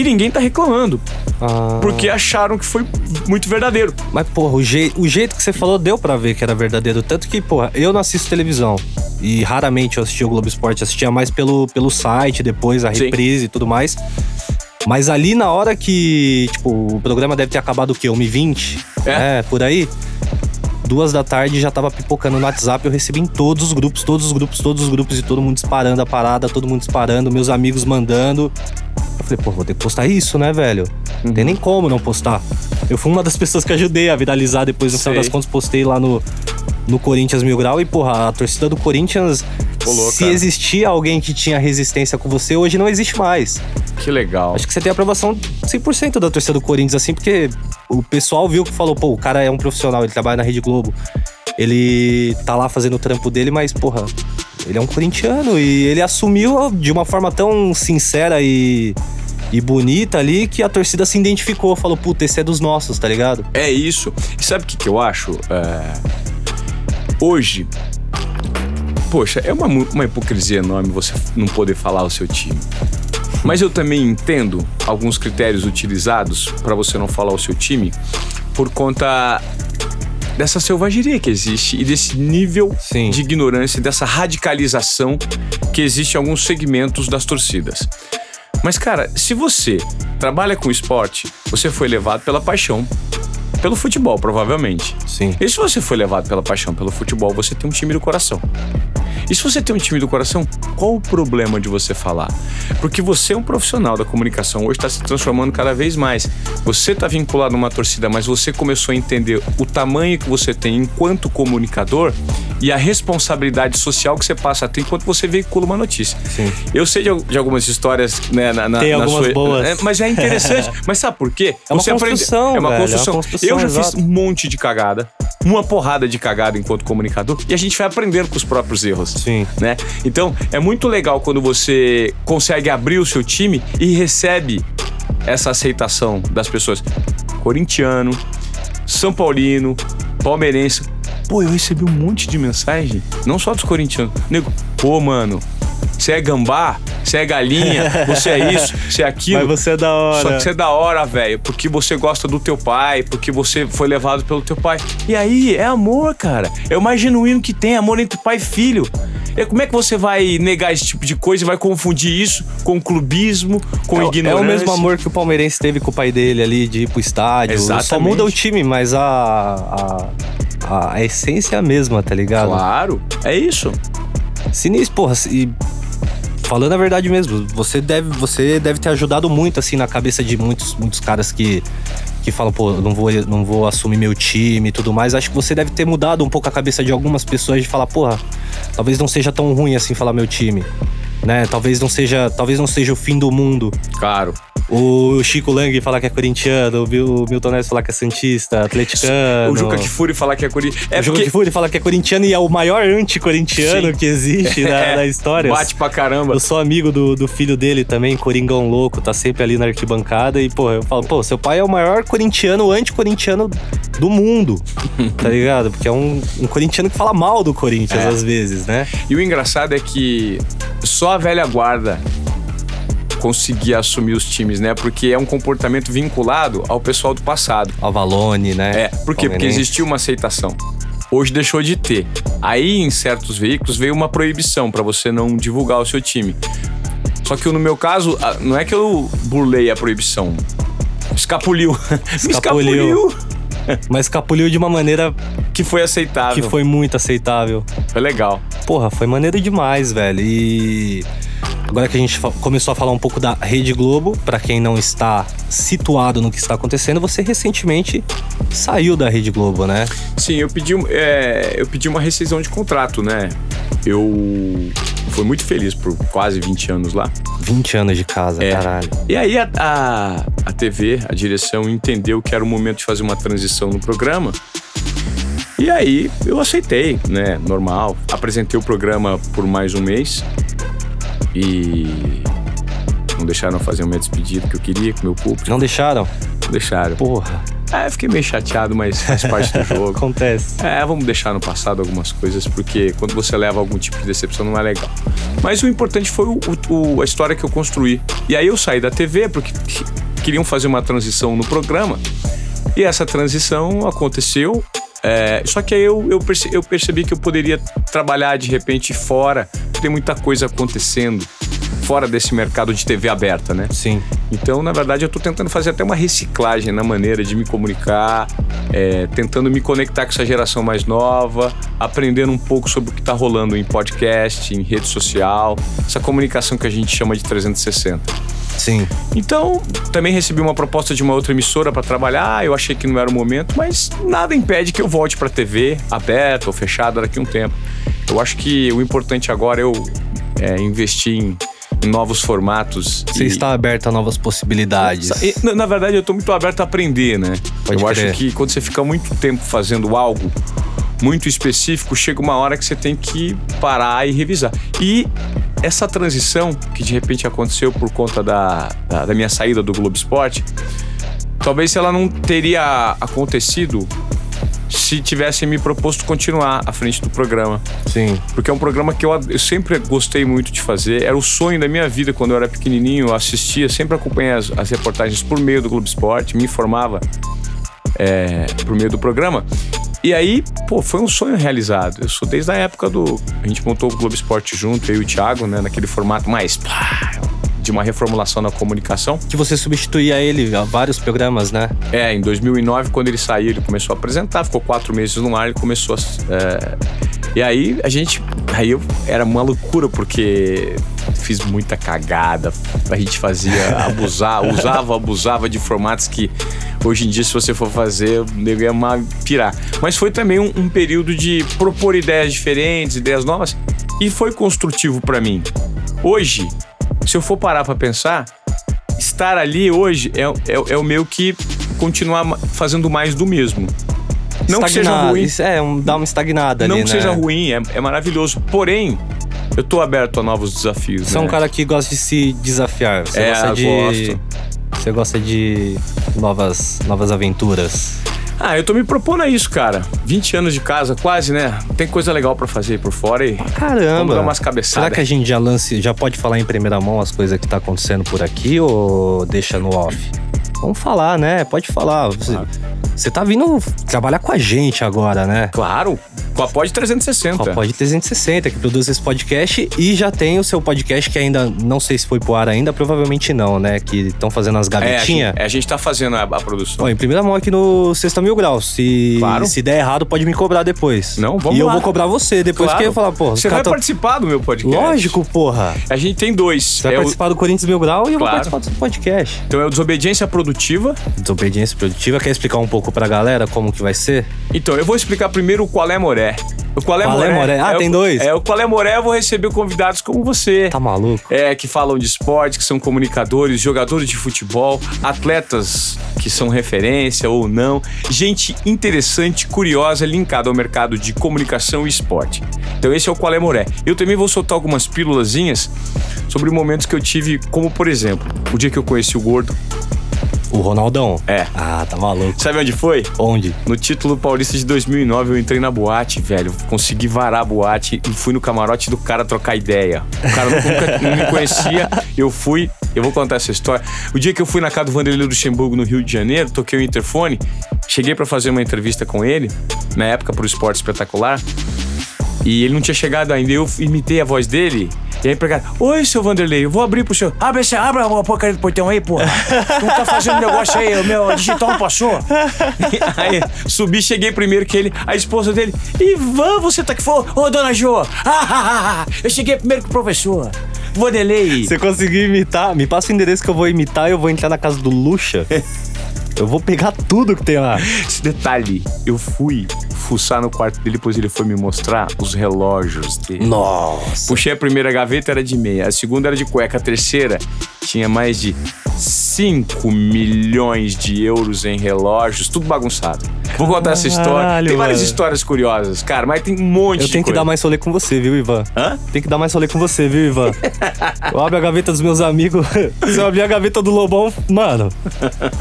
e ninguém tá reclamando. Ah, Porque acharam que foi muito verdadeiro. Mas, porra, o, jei- o jeito que você falou deu pra ver que era verdadeiro. Tanto que, porra, eu não assisto televisão. E raramente eu assistia o Globo Esporte. Assistia mais pelo, pelo site, depois a Sim. reprise e tudo mais. Mas ali na hora que, tipo, o programa deve ter acabado o quê? 1h20? É. por aí. Duas da tarde já tava pipocando no WhatsApp. Eu recebi em todos os grupos, todos os grupos, todos os grupos e todo mundo disparando a parada, todo mundo disparando, meus amigos mandando. Eu falei, pô, vou ter que postar isso, né, velho? Não tem nem como não postar. Eu fui uma das pessoas que ajudei a viralizar depois, no final Sei. das contas, postei lá no, no Corinthians Mil Grau. E, porra, a torcida do Corinthians, se cara. existia alguém que tinha resistência com você, hoje não existe mais. Que legal. Acho que você tem aprovação 100% da torcida do Corinthians, assim, porque o pessoal viu que falou, pô, o cara é um profissional, ele trabalha na Rede Globo. Ele tá lá fazendo o trampo dele, mas, porra, ele é um corintiano e ele assumiu de uma forma tão sincera e, e bonita ali que a torcida se identificou, falou, puta, esse é dos nossos, tá ligado? É isso. E sabe o que, que eu acho? É, Hoje, poxa, é uma, uma hipocrisia enorme você não poder falar o seu time. Mas eu também entendo alguns critérios utilizados para você não falar o seu time por conta dessa selvageria que existe e desse nível Sim. de ignorância, dessa radicalização que existe em alguns segmentos das torcidas. Mas, cara, se você trabalha com esporte, você foi levado pela paixão pelo futebol, provavelmente. Sim. E se você foi levado pela paixão pelo futebol, você tem um time do coração. E se você tem um time do coração, qual o problema de você falar? Porque você é um profissional da comunicação, hoje está se transformando cada vez mais. Você está vinculado a uma torcida, mas você começou a entender o tamanho que você tem enquanto comunicador e a responsabilidade social que você passa a ter enquanto você veicula uma notícia. Sim. Eu sei de, de algumas histórias, né, na, na, Tem na algumas boas. é, mas é interessante. mas sabe por quê? É uma construção, É uma velho, é uma construção. Eu já exato. fiz um monte de cagada, uma porrada de cagada enquanto comunicador, e a gente vai aprendendo com os próprios erros. Sim. Né? Então, é muito legal quando você consegue abrir o seu time e recebe essa aceitação das pessoas. Corintiano, São Paulino, palmeirense. Pô, eu recebi um monte de mensagem, não só dos corintianos. Nego, pô, mano, você é gambá? você é galinha, você é isso, você é aquilo. Mas você é da hora. Só que você é da hora, velho, porque você gosta do teu pai, porque você foi levado pelo teu pai. E aí, é amor, cara. É o mais genuíno que tem, amor entre pai e filho. E como é que você vai negar esse tipo de coisa e vai confundir isso com clubismo, com é, ignorância? É o mesmo amor que o palmeirense teve com o pai dele ali, de ir pro estádio. Exatamente. Só muda o time, mas a, a, a, a essência é a mesma, tá ligado? Claro, é isso. Sinistro, porra, e falando a verdade mesmo, você deve, você deve ter ajudado muito, assim, na cabeça de muitos, muitos caras que, que falam, pô, não vou, não vou assumir meu time e tudo mais. Acho que você deve ter mudado um pouco a cabeça de algumas pessoas de falar, porra, talvez não seja tão ruim assim falar meu time. Né? Talvez não seja, talvez não seja o fim do mundo. Claro. O Chico Lang falar que é corintiano, o Milton Neves falar que é santista, atleticano. O Juca Kifuri falar que é corintiano. É o Juca Kifuri falar que é corintiano e é o maior anti-corintiano que existe na, É, na história. Bate pra caramba. Eu sou amigo do, do filho dele também, Coringão Louco, tá sempre ali na arquibancada. E, pô, eu falo, pô, seu pai é o maior corintiano, anti-corintiano do mundo, tá ligado? Porque é um, um corintiano que fala mal do Corinthians É. às vezes, né? E o engraçado é que só a velha guarda conseguia assumir os times, né? Porque é um comportamento vinculado ao pessoal do passado. Avalone, né? É, por quê? Porque existia uma aceitação. Hoje deixou de ter. Aí, em certos veículos, veio uma proibição pra você não divulgar o seu time. Só que no meu caso, não é que eu burlei a proibição. Escapuliu. Me Escapuliu. Mas escapuliu de uma maneira Que foi aceitável. que foi muito aceitável. Foi legal. Porra, foi maneiro demais, velho. E agora que a gente começou a falar um pouco da Rede Globo, pra quem não está situado no que está acontecendo, você recentemente saiu da Rede Globo, né? Sim, eu pedi, é, eu pedi uma rescisão de contrato, né? Eu fui muito feliz por quase 20 anos lá. 20 anos de casa, É. caralho. E aí a, a, a TV, a direção, entendeu que era o momento de fazer uma transição no programa. E aí eu aceitei, né? Normal. Apresentei o programa por mais um mês. E não deixaram fazer uma despedida que eu queria com o meu público. Não deixaram? Não deixaram. Porra, É, fiquei meio chateado, mas faz parte do jogo. acontece. É, vamos deixar no passado algumas coisas, porque quando você leva algum tipo de decepção não é legal. Mas o importante foi o- o- a história que eu construí. E aí eu saí da TV porque queriam fazer uma transição no programa. E essa transição aconteceu. É, só que aí eu, eu, perce- eu percebi que eu poderia trabalhar de repente fora. Tem muita coisa acontecendo fora desse mercado de TV aberta, né? Sim. Então, na verdade, eu tô tentando fazer até uma reciclagem na maneira de me comunicar, é, tentando me conectar com essa geração mais nova, aprendendo um pouco sobre o que tá rolando em podcast, em rede social, essa comunicação que a gente chama de 360. Sim. Então, também recebi uma proposta de uma outra emissora para trabalhar, eu achei que não era o momento, mas nada impede que eu volte para TV, aberta ou fechada daqui a um tempo. Eu acho que o importante agora é eu é, investir em novos formatos. Você e- está aberto a novas possibilidades. e, na, na verdade, eu tô muito aberto a aprender, né? Pode eu acho que quando você fica muito tempo fazendo algo muito específico, chega uma hora que você tem que parar e revisar. E essa transição que de repente aconteceu por conta da, da, da minha saída do Globo Esporte, talvez ela não teria acontecido se tivessem me proposto continuar à frente do programa. Sim. Porque é um programa que eu, eu sempre gostei muito de fazer. Era o sonho da minha vida quando eu era pequenininho. Eu assistia, sempre acompanhei as, as reportagens por meio do Globo Esporte, me informava é, por meio do programa. E aí, pô, foi um sonho realizado. Eu sou desde a época do. A gente montou o Globo Esporte junto, eu e o Thiago, né? Naquele formato mais. pá, de uma reformulação na comunicação. Que você substituía ele a vários programas, né? É, em 2009, quando ele saiu, ele começou a apresentar, ficou quatro meses no ar, ele começou a. é, e aí a gente. Aí eu, era uma loucura, porque fiz muita cagada. A gente fazia abusar, usava, abusava de formatos que hoje em dia, se você for fazer, eu ia pirar. Mas foi também um, um período de propor ideias diferentes, ideias novas, e foi construtivo pra mim. Hoje, se eu for parar pra pensar, estar ali hoje é, é, é o meu que continuar fazendo mais do mesmo. Não que seja ruim, Isso é, um, dá uma estagnada não ali, que né? seja ruim, é, é maravilhoso. Porém, eu tô aberto a novos desafios. Você é um né? cara que gosta de se desafiar. Você É, gosta de. gosto. Você gosta de novas, novas aventuras. Ah, eu tô me propondo a isso, cara. 20 anos de casa, quase, né? Tem coisa legal pra fazer aí por fora e. Caramba. Vamos dar umas cabeçadas. Será que a gente já lance, já pode falar em primeira mão as coisas que tá acontecendo por aqui ou deixa no off? Vamos falar, né? Pode falar. Você, você tá vindo trabalhar com a gente agora, né? Claro, com a Pod 360. Com a Pod 360, que produz esse podcast e já tem o seu podcast que ainda não sei se foi pro ar ainda, provavelmente não, né? Que estão fazendo as É, a gavetinhas. gente, é, a gente tá fazendo a, a produção. Ó, em primeira mão aqui no Sexta Mil Graus. Se, Claro. se der errado, pode me cobrar depois. Não, vamos E eu lá. vou cobrar você depois, Claro. porque eu falar, pô, os Você vai tão- participar do meu podcast. Lógico, porra. A gente tem dois. Você vai É o- participar do Corinthians Mil Grau e eu vou Claro. participar do seu podcast. então é o Desobediência Produtiva. Desobediência produtiva. Quer explicar um pouco pra galera como que vai ser? Então, eu vou explicar primeiro o qual é Moré. O qual é Qual é Moré. Moré? Ah, é tem dois? É, o qual é Moré, eu vou receber convidados como você. Tá maluco? É, que falam de esporte, que são comunicadores, jogadores de futebol, atletas que são referência ou não, gente interessante, curiosa, linkada ao mercado de comunicação e esporte. Então esse é o Qual é Moré. Eu também vou soltar algumas pílulazinhas sobre momentos que eu tive, como por exemplo, o dia que eu conheci o Gordo. O Ronaldão? É. Ah, tá maluco. Sabe onde foi? Onde? No título paulista de 2009, eu entrei na boate, velho. Consegui varar a boate e fui no camarote do cara trocar ideia. O cara nunca não me conhecia, eu fui. Eu vou contar essa história. O dia que eu fui na casa do Vanderlei Luxemburgo, no Rio de Janeiro, toquei o interfone, cheguei pra fazer uma entrevista com ele, na época pro Esporte Espetacular, e ele não tinha chegado ainda. Eu imitei a voz dele. E aí, empregado, oi, seu Vanderlei, eu vou abrir pro senhor. Abre, esse, abre a porcaria do portão aí, porra. Tu tá fazendo negócio aí, o meu digital não passou. aí, subi, cheguei primeiro que ele, a esposa dele, Ivan, você tá aqui fora? Ô, dona Jo, eu cheguei primeiro que o professor. Vanderlei. Você conseguiu imitar? Me passa o endereço que eu vou imitar e eu vou entrar na casa do Luxa. eu vou pegar tudo que tem lá. Esse detalhe, eu fui fuçar no quarto dele, depois ele foi me mostrar os relógios dele. Nossa. Puxei a primeira gaveta, era de meia. A segunda era de cueca. A terceira tinha mais de 5 milhões de euros em relógios, tudo bagunçado. Vou contar essa história. Caralho, Tem várias mano. histórias curiosas, cara, mas tem um monte Eu de tenho que dar mais rolê com você, viu, Ivan? Hã? Tem que dar mais rolê com você, viu, Ivan? Eu abro a gaveta dos meus amigos. Se eu abrir a gaveta do Lobão, mano,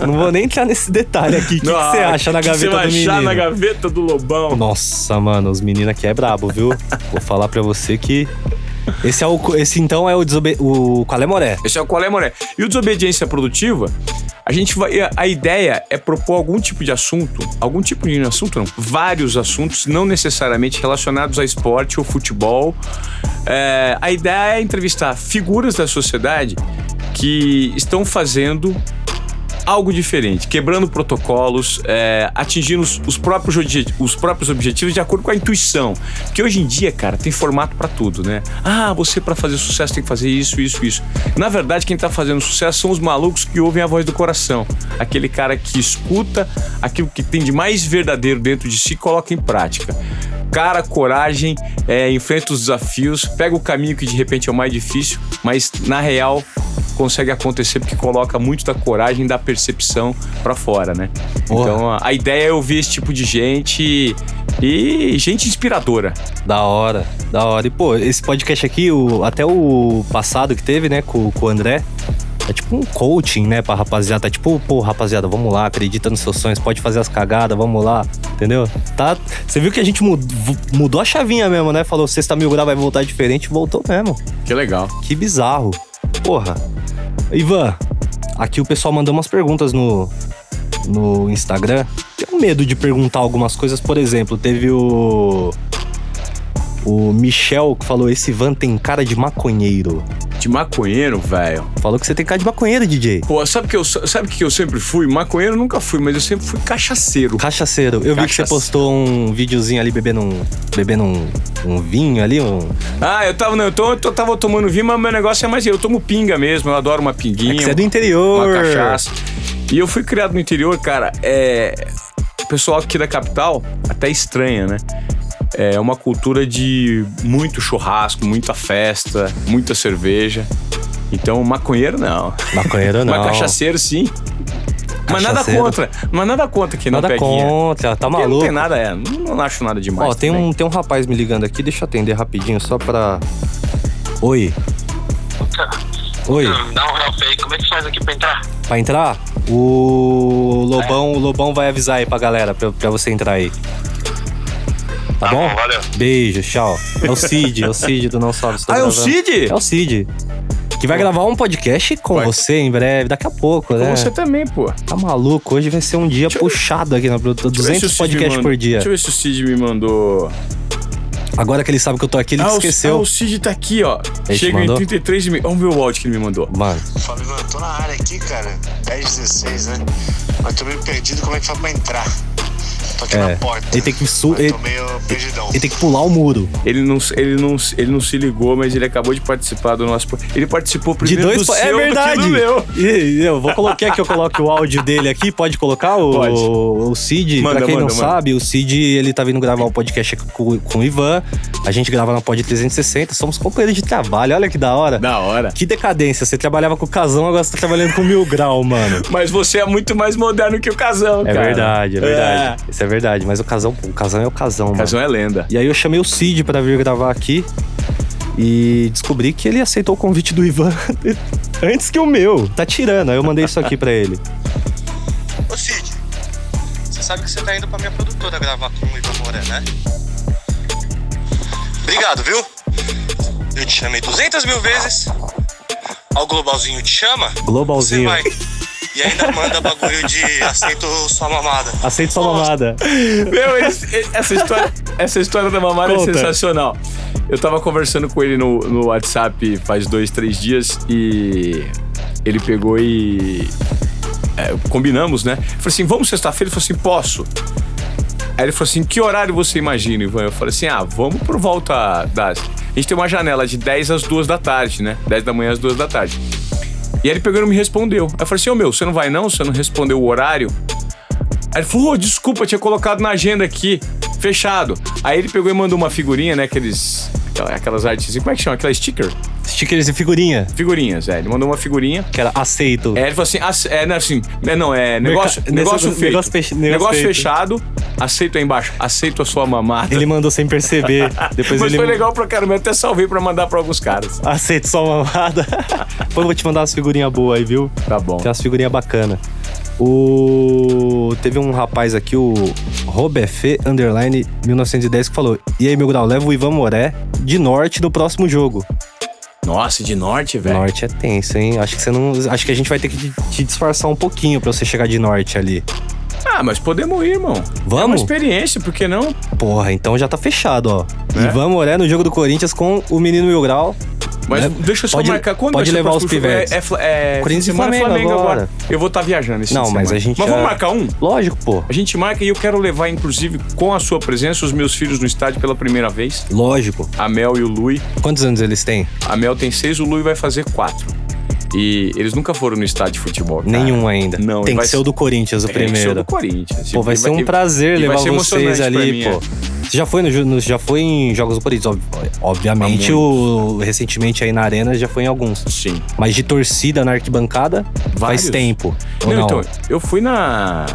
não vou nem entrar nesse detalhe aqui. O que que Ah, você acha na que gaveta você vai do achar menino? na gaveta do Lobão? Nossa, mano, os meninos aqui é brabo, viu? Vou falar pra você que. Esse, é o, esse então é o, desobe... o Qual é Moré? Esse é o qual é, Moré. E o desobediência produtiva, a gente vai. A ideia é propor algum tipo de assunto, algum tipo de assunto, não, vários assuntos, não necessariamente relacionados a esporte ou futebol. É, a ideia é entrevistar figuras da sociedade que estão fazendo algo diferente, quebrando protocolos, é, atingindo os, os próprios, os próprios objetivos de acordo com a intuição. Porque hoje em dia, cara, tem formato pra tudo, né? Ah, você pra fazer sucesso tem que fazer isso, isso, isso. Na verdade, quem tá fazendo sucesso são os malucos que ouvem a voz do coração. Aquele cara que escuta aquilo que tem de mais verdadeiro dentro de si e coloca em prática. Cara, coragem, é, enfrenta os desafios, pega o caminho que de repente é o mais difícil, mas na real consegue acontecer porque coloca muito da coragem da percepção pra fora, né? Porra. Então a, a ideia é ouvir esse tipo de gente e gente inspiradora. Da hora, da hora. E, pô, esse podcast aqui, o, até o passado que teve, né, com, com o André, é tipo um coaching, né, pra rapaziada. Tá tipo, pô, rapaziada, vamos lá, acredita nos seus sonhos, pode fazer as cagadas, vamos lá, entendeu? Tá, você viu que a gente mud- mudou a chavinha mesmo, né? Falou, sexta mil grau vai voltar diferente, voltou mesmo. Que legal. Que bizarro. Porra. Ivan, aqui o pessoal mandou umas perguntas no, no Instagram. Tenho medo de perguntar algumas coisas. Por exemplo, teve o. O Michel que falou: Esse Ivan tem cara de maconheiro. De maconheiro, velho. Falou que você tem cara de maconheiro, DJ. Pô, sabe que eu sabe que eu sempre fui? Maconheiro eu nunca fui, mas eu sempre fui cachaceiro. Cachaceiro. Eu vi que você postou um videozinho ali bebendo um. bebendo um, um vinho ali, um. Ah, eu tava, não, eu, tô, eu tava tomando vinho, mas meu negócio é mais eu tomo pinga mesmo, eu adoro uma pinguinha. É você é do interior. uma cachaça. E eu fui criado no interior, cara. É. O pessoal aqui da capital até estranha, né? É uma cultura de muito churrasco, muita festa, muita cerveja. Então, maconheiro não. Maconheiro não. Mas cachaceiro sim. Mas nada contra. Mas nada contra que não Nada peguinha. contra, tá Porque maluco. Não tem nada, é. Não, não acho nada demais. Ó, tem também. um, tem um rapaz me ligando aqui, deixa eu atender rapidinho só pra. Oi. Oi. Hum, Dá um help aí, como é que faz aqui pra entrar? Pra entrar? O Lobão, o Lobão vai avisar aí pra galera, pra, pra você entrar aí. Tá, Tá bom? bom, valeu. Beijo, tchau. É o Cid, é o Cid do Não Sobe. Ah, é o Cid? É o Cid. Que vai gravar um podcast com Vai. você em breve, daqui a pouco, né? Você também, pô. Tá maluco? Hoje vai ser um dia puxado aqui na produtora. Deixa eu ver se o 200 Cid me podcasts mandou- por dia. Deixa eu ver se o Cid me mandou. Agora que ele sabe que eu tô aqui, ele ah, o- esqueceu. ah, o Cid tá aqui, ó. Ele Chega em mandou? 33 e meio. Vamos ver o áudio que ele me mandou. Mano, Fala, mano, tô na área aqui, cara. 10, 16, né? Mas tô meio perdido, como é que faz pra entrar? Tô aqui É, na porta. ele tem que su- ele- ele tem que pular o muro. Ele não, ele, não, ele não se ligou, mas ele acabou de participar do nosso. Ele participou De primeiro dois do po- seu É verdade. do que do meu. E, eu vou colocar que eu coloque o áudio dele aqui. Pode colocar o, Pode. o Cid? Manda, pra quem manda, não manda. sabe, o Cid ele tá vindo gravar um podcast com, com o Ivan. A gente grava na Pod 360. Somos companheiros de trabalho. Olha que da hora. Da hora. Que decadência. Você trabalhava com o Casão, agora você tá trabalhando com o Mil Grau, mano. Mas você é muito mais moderno que o Casão, É cara. verdade, é verdade. Isso é verdade. Mas o Casão, o Casão é o Casão, O mano. Casão é lenda. E aí eu chamei o Cid pra vir gravar aqui e descobri que ele aceitou o convite do Ivan antes que o meu. Tá tirando. Aí eu mandei isso aqui pra ele. Ô, Cid, você sabe que você tá indo pra minha produtora gravar com o Ivan Moré, né? Obrigado, viu? Eu te chamei 200 mil vezes. Ao Globalzinho te chama, você Globalzinho. vai. E ainda manda bagulho de aceito sua mamada. Aceito sua mamada. Meu, esse- essa, história, essa história da mamada Conta. é sensacional. Eu tava conversando com ele no, no WhatsApp faz dois, três dias e ele pegou e. é, combinamos, né? Eu falei assim: vamos sexta-feira? Ele falou assim: posso. Aí ele falou assim: que horário você imagina, Ivan? Eu falei assim: ah, vamos por volta das. A gente tem uma janela de 10 às 2 da tarde, né? 10 da manhã às 2 da tarde. E aí ele pegou e não me respondeu. Aí eu falei assim: ô meu, você não vai não? Você não respondeu o horário? Aí ele falou, ô, desculpa, tinha colocado na agenda aqui, fechado. Aí ele pegou e mandou uma figurinha, né, aqueles... aquela- Aquelas artes, como é que chama? Aquela sticker? Stickers e figurinha. Figurinhas, é. Ele mandou uma figurinha. Que era aceito. É, ele falou assim, ace- é, não, assim, é, não, é negócio, Merca- negócio feito. negócio negócio negócio feito. fechado, aceito aí embaixo, aceito a sua mamada. Ele mandou sem perceber. Depois Mas ele. foi legal pra caramba, eu até salvei pra mandar pra alguns caras. Aceito sua mamada. Depois eu vou te mandar umas figurinhas boas aí, viu? Tá bom. Tem umas figurinhas bacanas. O... Teve um rapaz aqui, o Robefe Underline 1910, que falou: E aí, meu grau, leva o Ivan Moré de norte no próximo jogo. Nossa, de norte, velho. Norte é tenso, hein? Acho que você não. Acho que a gente vai ter que te- disfarçar um pouquinho pra você chegar de norte ali. Ah, mas podemos ir, irmão. É uma Vamos? experiência, por que não? Porra, então já tá fechado, ó. Né? Ivan Moré no jogo do Corinthians com o menino Mil Grau. Mas Né? deixa eu só Pode- marcar quando pode levar os pivetes. É, é, é, Corinthians semana e é Flamengo agora. agora. Eu vou estar viajando esse Não, de mas semana. a gente Mas já- vamos marcar um? Lógico, pô. A gente marca e eu quero levar, inclusive, com a sua presença, os meus filhos no estádio pela primeira vez. Lógico. A Mel e o Lui. Quantos anos eles têm? A Mel tem seis, o Lui vai fazer quatro. E eles nunca foram no estádio de futebol. cara. Nenhum ainda. Não, Tem vai que ser o do Corinthians, o Tem que ser o primeiro. do Corinthians. Pô, vai ser um prazer e levar vocês ali, mim, pô. é. Você já foi, no, no- já foi em Jogos do Corinthians, ob- obviamente, o, recentemente aí na Arena já foi em alguns. Sim. Mas de torcida na arquibancada, Vários. faz tempo. Não, não? então, eu fui na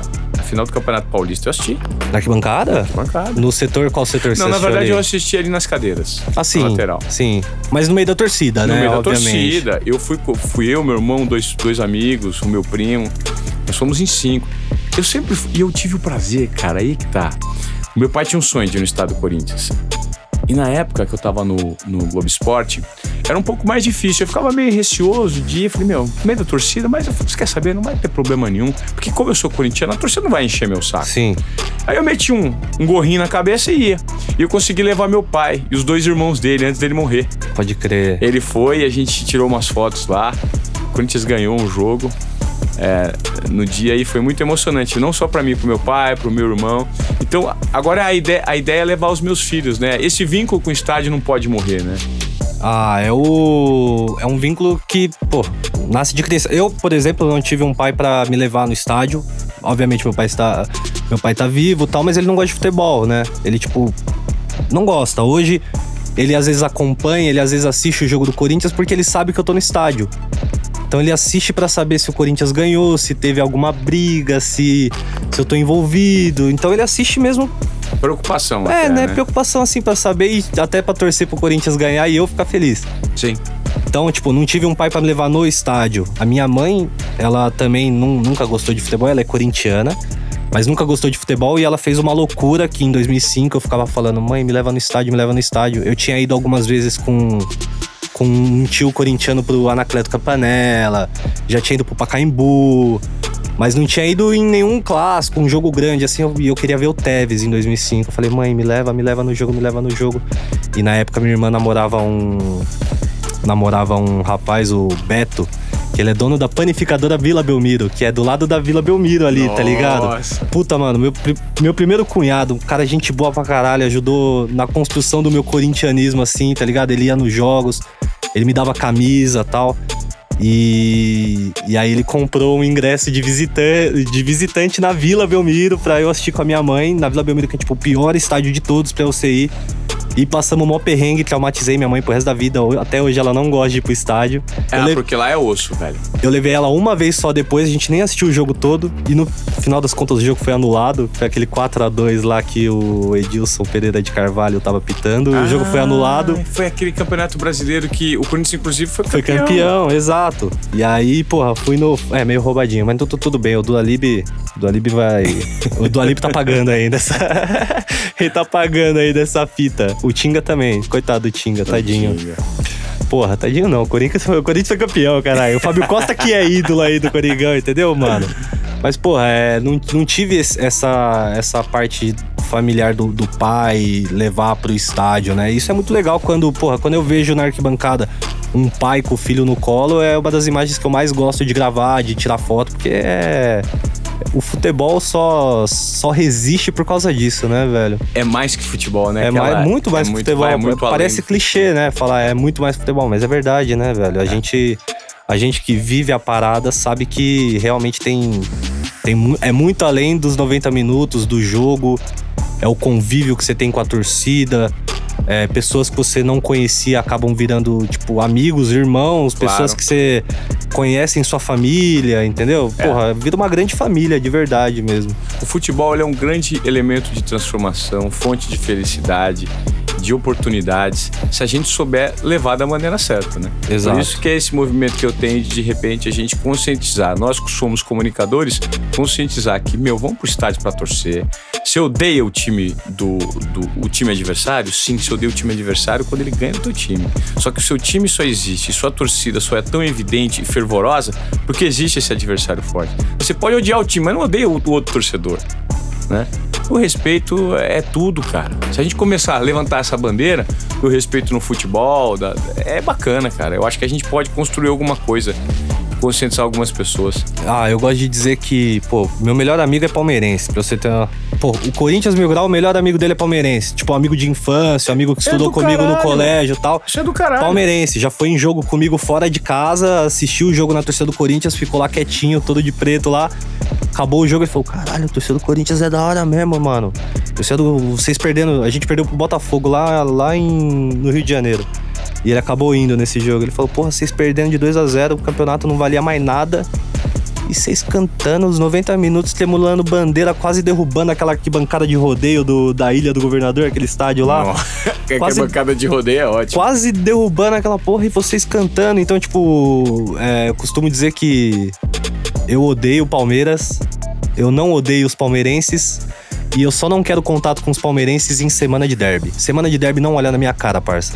final do Campeonato Paulista, eu assisti. Na arquibancada? Bancada. No setor, qual setor você Não, na verdade ali? eu assisti ali nas cadeiras. Ah, sim. Na lateral. Sim. Mas no meio da torcida, No né? meio da obviamente. torcida, eu fui, fui eu, meu irmão, dois, dois amigos, o meu primo. Nós fomos em cinco. Eu sempre e eu tive o prazer, cara, aí que tá. O meu pai tinha um sonho de ir no estado do Corinthians. E na época que eu tava no, no Globo Esporte, era um pouco mais difícil. Eu ficava meio receoso de ir. Falei, meu, meio da torcida, mas você quer saber? Não vai ter problema nenhum. Porque como eu sou corintiano, a torcida não vai encher meu saco. Sim. Aí eu meti um, um gorrinho na cabeça e ia. E eu consegui levar meu pai e os dois irmãos dele antes dele morrer. Pode crer. Ele foi, a gente tirou umas fotos lá. O Corinthians ganhou um jogo. é, no dia aí foi muito emocionante, não só pra mim, pro meu pai, pro meu irmão. Então, agora a ideia, a ideia é levar os meus filhos, né? Esse vínculo com o estádio não pode morrer, né? Ah, é o. É um vínculo que, pô, nasce de criança. Eu, por exemplo, não tive um pai pra me levar no estádio. Obviamente, meu pai está. Meu pai tá vivo tal, mas ele não gosta de futebol, né? Ele, tipo, não gosta. Hoje, ele às vezes acompanha, ele às vezes assiste o jogo do Corinthians porque ele sabe que eu tô no estádio. Então ele assiste pra saber se o Corinthians ganhou, se teve alguma briga, se, se eu tô envolvido. Então ele assiste mesmo Preocupação. é, até, né? Preocupação assim pra saber e até pra torcer pro Corinthians ganhar e eu ficar feliz. Sim. Então, tipo, não tive um pai para me levar no estádio. A minha mãe, ela também nu- nunca gostou de futebol, ela é corintiana, mas nunca gostou de futebol e ela fez uma loucura que em 2005 eu ficava falando: "Mãe, me leva no estádio, me leva no estádio". Eu tinha ido algumas vezes com com um tio corintiano pro Anacleto Campanella, já tinha ido pro Pacaembu, mas não tinha ido em nenhum clássico, um jogo grande, assim, eu- e eu queria ver o Tevez em 2005. Eu falei, mãe, me leva, me leva no jogo, me leva no jogo. E na época minha irmã namorava um. namorava um rapaz, o Beto, que ele é dono da panificadora Vila Belmiro, que é do lado da Vila Belmiro ali, tá ligado? Nossa. Puta, mano, meu, meu primeiro cunhado, um cara gente boa pra caralho, ajudou na construção do meu corintianismo, assim, tá ligado? Ele ia nos jogos, ele me dava camisa e tal. E, e aí ele comprou um ingresso de, visitante, de visitante na Vila Belmiro pra eu assistir com a minha mãe. Na Vila Belmiro, que é tipo o pior estádio de todos pra você ir. E passamos mó perrengue, traumatizei minha mãe pro resto da vida. Até hoje ela não gosta de ir pro estádio. É, porque lá é osso, velho. eu levei ela uma vez só depois, a gente nem assistiu o jogo todo. E no final das contas o jogo foi anulado. Foi aquele 4 a 2 lá que o Edilson Pereira de Carvalho tava pitando. o jogo foi anulado. Ah, Foi aquele campeonato brasileiro que o Corinthians, inclusive, foi Foi campeão. campeão, exato. E aí, porra, fui no. É, meio roubadinho, mas tudo, tudo bem. O Dualib. O Dualib vai. o Dualib tá pagando ainda essa. Ele tá pagando aí dessa fita. O Tinga também. Coitado do Tinga, tadinho. Porra, tadinho não. O Corinthians, foi- o Corinthians foi campeão, caralho. O Fábio Costa que é ídolo aí do Coringão, entendeu, mano? Mas, porra, é, não, não tive essa, essa parte familiar do, do pai levar pro estádio, né? Isso é muito legal quando, porra, quando eu vejo na arquibancada um pai com o filho no colo, é uma das imagens que eu mais gosto de gravar, de tirar foto, porque é. O futebol só, só resiste por causa disso, né, velho? É mais que futebol, né? É, mais, muito mais é que futebol. vai muito Parece clichê, né? Falar é muito mais futebol, mas é verdade, né, velho? A gente a gente que vive a parada sabe que realmente tem tem é muito além dos 90 minutos do jogo, é o convívio que você tem com a torcida. É, pessoas que você não conhecia acabam virando, tipo, amigos, irmãos, pessoas Claro. que você conhece em sua família, entendeu? É. Porra, vira uma grande família, de verdade mesmo. O futebol é um grande elemento de transformação, fonte de felicidade, de oportunidades, se a gente souber levar da maneira certa, né? Exato. Por isso que é esse movimento que eu tenho de, de repente, a gente conscientizar, nós que somos comunicadores, conscientizar que, meu, vamos pro estádio pra torcer. Você odeia o time do, do o time adversário? Sim, você odeia o time adversário quando ele ganha do teu time. Só que o seu time só existe, sua torcida só é tão evidente e fervorosa porque existe esse adversário forte. Você pode odiar o time, mas não odeia o, o outro torcedor, né? O respeito é tudo, cara. Se a gente começar a levantar essa bandeira do respeito no futebol, da- é bacana, cara. Eu acho que a gente pode construir alguma coisa, conscientizar algumas pessoas. Ah, eu gosto de dizer que, pô, meu melhor amigo é palmeirense. Pra você ter uma... Pô, o Corinthians Mil Grau, o melhor amigo dele é palmeirense. Tipo, amigo de infância, amigo que estudou do comigo no caralho. colégio e tal. Isso é do caralho. Palmeirense, já foi em jogo comigo fora de casa, assistiu o jogo na torcida do Corinthians, ficou lá quietinho, todo de preto lá. Acabou o jogo e falou: caralho, a torcida do Corinthians é da hora mesmo, mano. Torcida do. Vocês perdendo. A gente perdeu pro Botafogo lá, lá em, no Rio de Janeiro. E ele acabou indo nesse jogo. Ele falou: porra, vocês perdendo de 2 a 0 o campeonato não valia mais nada. E vocês cantando os 90 minutos, tremulando bandeira, quase derrubando aquela arquibancada de rodeio do, da Ilha do Governador, aquele estádio lá Não. Quase- bancada de rodeio é ótimo. quase derrubando aquela porra e vocês cantando. Então, tipo, é, eu costumo dizer que eu odeio o Palmeiras, eu não odeio os palmeirenses. E eu só não quero contato com os palmeirenses em semana de derby. Semana de derby não olha na minha cara, parça.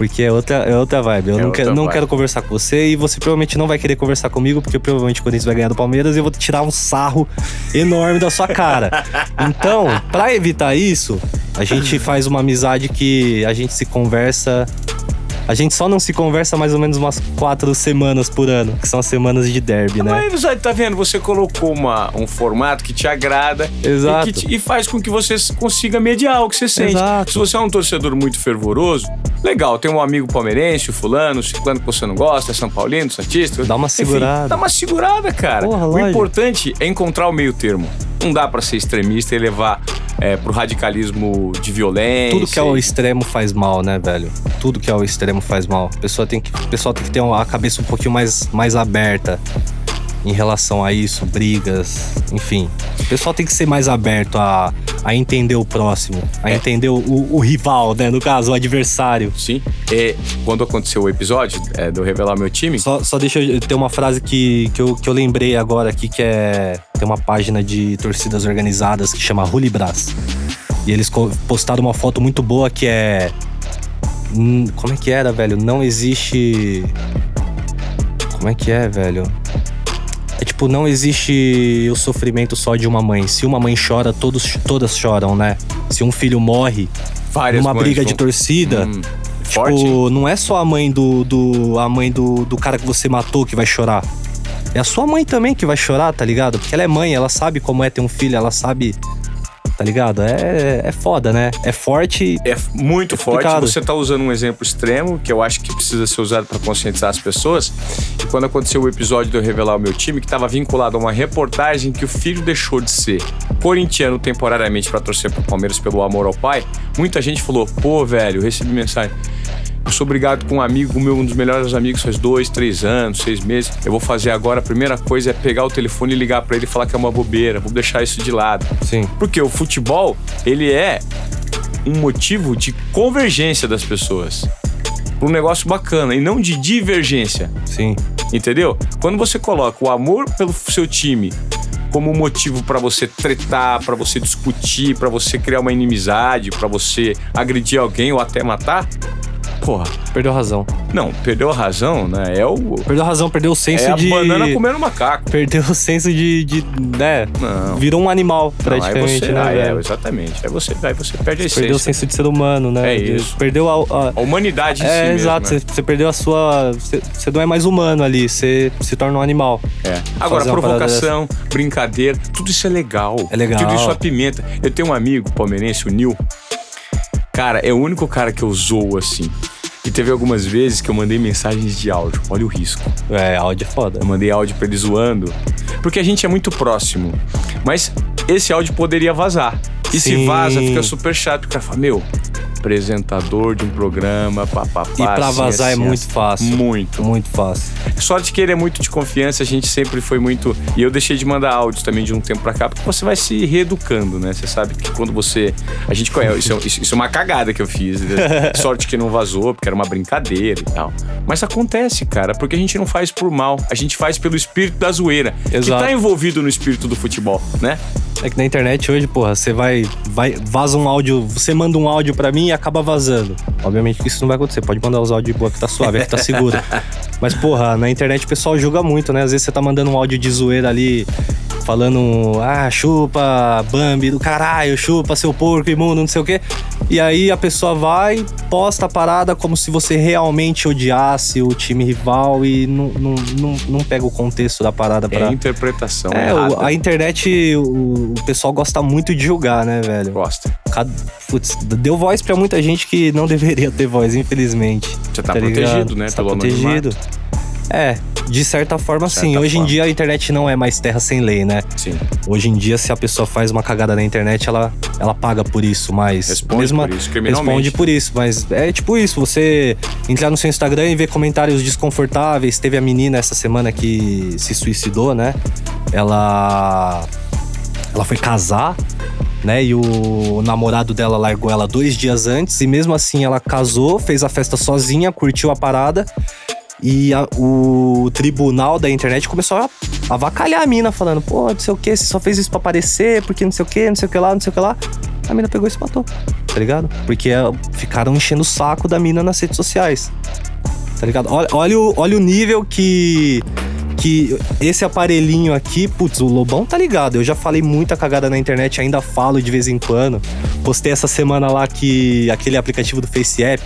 Porque é outra, é outra vibe. Eu É não, quero, não vibe. quero conversar com você e você provavelmente não vai querer conversar comigo, porque provavelmente o Corinthians vai ganhar do Palmeiras e eu vou tirar um sarro enorme da sua cara. Então, pra evitar isso, a gente faz uma amizade que a gente se conversa. A gente só não se conversa mais ou menos umas quatro semanas por ano, que são as semanas de derby, né? Mas tá vendo? Você colocou uma, um formato que te agrada Exato. E, te- e faz com que você consiga mediar o que você sente. Exato. Se você é um torcedor muito fervoroso, legal, tem um amigo palmeirense, o fulano, o ciclano que você não gosta, é São Paulino, Santista. Dá uma Enfim, segurada. dá uma segurada, cara. Porra, o importante é encontrar o meio termo. Não dá pra ser extremista e levar é, pro radicalismo de violência. Tudo que é ao extremo faz mal, né, velho? Tudo que é ao extremo faz mal. A pessoa tem que, o pessoal tem que ter a cabeça um pouquinho mais, mais aberta. em relação a isso, brigas, enfim. O pessoal tem que ser mais aberto a, a entender o próximo, a É. entender o, o rival, né? No caso, o adversário. Sim. E quando aconteceu o episódio é, do Revelar Meu Time, Só, só deixa eu ter uma frase que, que, eu, que eu lembrei agora aqui, que é. Tem uma página de torcidas organizadas que chama Hulibras. E eles postaram uma foto muito boa que é. hum, Como é que era, velho? Não existe. Como é que é, velho? É tipo, não existe o sofrimento só de uma mãe. Se uma mãe chora, todos, todas choram, né? Se um filho morre várias numa briga de vão- torcida, Hum, forte. Tipo, não é só a mãe do, do a mãe do, do cara que você matou que vai chorar. É a sua mãe também que vai chorar, tá ligado? Porque ela é mãe, ela sabe como é ter um filho, ela sabe. Tá ligado? É, é foda, né? É forte. É muito forte. complicado. Você tá usando um exemplo extremo que eu acho que precisa ser usado para conscientizar as pessoas. E quando aconteceu o episódio de eu revelar o meu time, que estava vinculado a uma reportagem que o filho deixou de ser corintiano temporariamente para torcer pro Palmeiras pelo amor ao pai, muita gente falou: pô, velho, recebi mensagem. Eu sou obrigado com um amigo meu, um dos melhores amigos, faz dois, três anos, seis meses. Eu vou fazer agora, a primeira coisa é pegar o telefone e ligar para ele e falar que é uma bobeira. Vou deixar isso de lado. Sim. Porque o futebol, ele é um motivo de convergência das pessoas. Um negócio bacana e não de divergência, Sim. entendeu? Quando você coloca o amor pelo seu time como motivo pra você tretar, pra você discutir, pra você criar uma inimizade, pra você agredir alguém ou até matar, porra, Perdeu razão. não, perdeu a razão, né? É o Perdeu razão, perdeu o senso é a de. banana comendo macaco. Perdeu o senso de. de né? Não. Virou um animal, Não, aí praticamente, você, né? ah, é, exatamente. Aí você, aí você perde a essência. Perdeu o senso de ser humano, né? É isso. Perdeu a. a- A humanidade em si É, mesmo, exato. né? Você perdeu a sua. Você você não é mais humano ali. Você se torna um animal. É. Agora, provocação, brincadeira, tudo isso é legal. É legal. Tudo isso apimenta. Eu tenho um amigo palmeirense, o Nil. Cara, é o único cara que eu zoo assim. E teve algumas vezes que eu mandei mensagens de áudio. Olha o risco. É, áudio é foda. Eu mandei áudio pra ele zoando. Porque a gente é muito próximo. Mas esse áudio poderia vazar. E se Sim. vaza, fica super chato. O cara fala, meu, apresentador de um programa, papapá. E pra assim, vazar é assim, muito assim. fácil. Muito. Muito fácil. Sorte que ele é muito de confiança, a gente sempre foi muito. E eu deixei de mandar áudios também de um tempo pra cá, porque você vai se reeducando, né? Você sabe que quando você. A gente conhece. Isso, é- isso- é uma cagada que eu fiz. né? Sorte que não vazou, porque era uma brincadeira e tal. Mas acontece, cara, porque a gente não faz por mal, a gente faz pelo espírito da zoeira. Que Exato. tá envolvido no espírito do futebol, né? É que na internet hoje, porra, você vai, vai. Vaza um áudio. Você manda um áudio pra mim e acaba vazando. Obviamente que isso não vai acontecer. Pode mandar os áudios de boa que tá suave, é que tá seguro. Mas, porra, na internet o pessoal julga muito, né? Às vezes você tá mandando um áudio de zoeira ali. Falando, ah, chupa, Bambi do caralho, chupa seu porco imundo, não sei o quê. E aí a pessoa vai, posta a parada como se você realmente odiasse o time rival e não, não, não, não pega o contexto da parada É pra. a interpretação É, o- a internet, o, o pessoal gosta muito de julgar, né, velho? Gosta. Cada- putz, deu voz pra muita gente que não deveria ter voz, infelizmente. Você tá, ligado? protegido, né? Você tá protegido. É, de certa forma, De certa sim. Hoje em forma. dia a internet não é mais terra sem lei, né? Sim. Hoje em dia, se a pessoa faz uma cagada na internet, ela, ela paga por isso, mas. Responde mesmo por isso, criminalmente. Responde por isso, mas é tipo isso: você entrar no seu Instagram e ver comentários desconfortáveis. Teve a menina essa semana que se suicidou, né? Ela. Ela foi casar, né? E o namorado dela largou ela dois dias antes, e mesmo assim ela casou, fez a festa sozinha, curtiu a parada. E a- o tribunal da internet começou a avacalhar a mina, falando: pô, não sei o que, você só fez isso pra aparecer, porque não sei o que, não sei o que lá, não sei o que lá. A mina pegou e se matou, tá ligado? Porque é, ficaram enchendo o saco da mina nas redes sociais, tá ligado? Olha, olha, o, olha o nível que. Que esse aparelhinho aqui, putz, o Lobão tá ligado. Eu já falei muita cagada na internet, ainda falo de vez em quando. Postei essa semana lá que aquele aplicativo do Face App,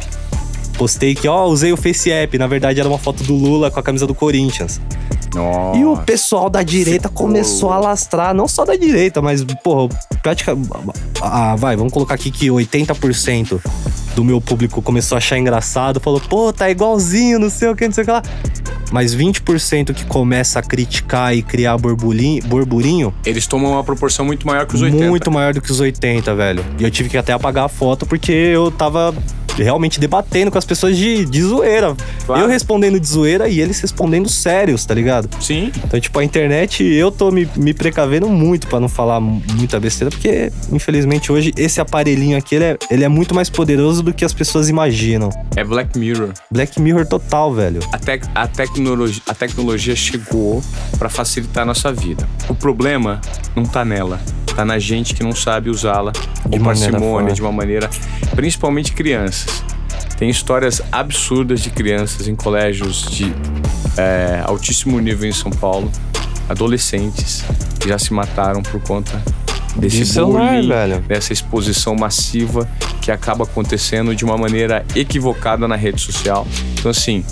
Postei que, ó, usei o Face App. Na verdade, era uma foto do Lula com a camisa do Corinthians. Nossa. E o pessoal da direita ficou começou a lastrar, não só da direita, mas, porra, praticamente. Ah, vai, vamos colocar aqui que 80% do meu público começou a achar engraçado, falou, pô, tá igualzinho, não sei o que, não sei o que lá. Mas 20% que começa a criticar e criar burburinho, burburinho Eles tomam uma proporção muito maior que os 80. muito maior do que os 80, velho. E eu tive que até apagar a foto porque eu tava realmente debatendo com as pessoas de, de zoeira. Claro. Eu respondendo de zoeira e eles respondendo sérios, tá ligado? Sim. Então, tipo, a internet, eu tô me, me precavendo muito pra não falar muita besteira, porque, infelizmente, hoje esse aparelhinho aqui, ele é, ele é muito mais poderoso do que as pessoas imaginam. É Black Mirror. Black Mirror total, velho. A, tec a, tecnologia, a tecnologia chegou pra facilitar a nossa vida. O problema não tá nela. Tá na gente que não sabe usá-la De parcimônia, de uma maneira. Principalmente crianças. Tem histórias absurdas de crianças em colégios de é, altíssimo nível em São Paulo, adolescentes que já se mataram por conta desse De celular, bullying, velho. dessa exposição massiva que acaba acontecendo de uma maneira equivocada na rede social. Então, assim,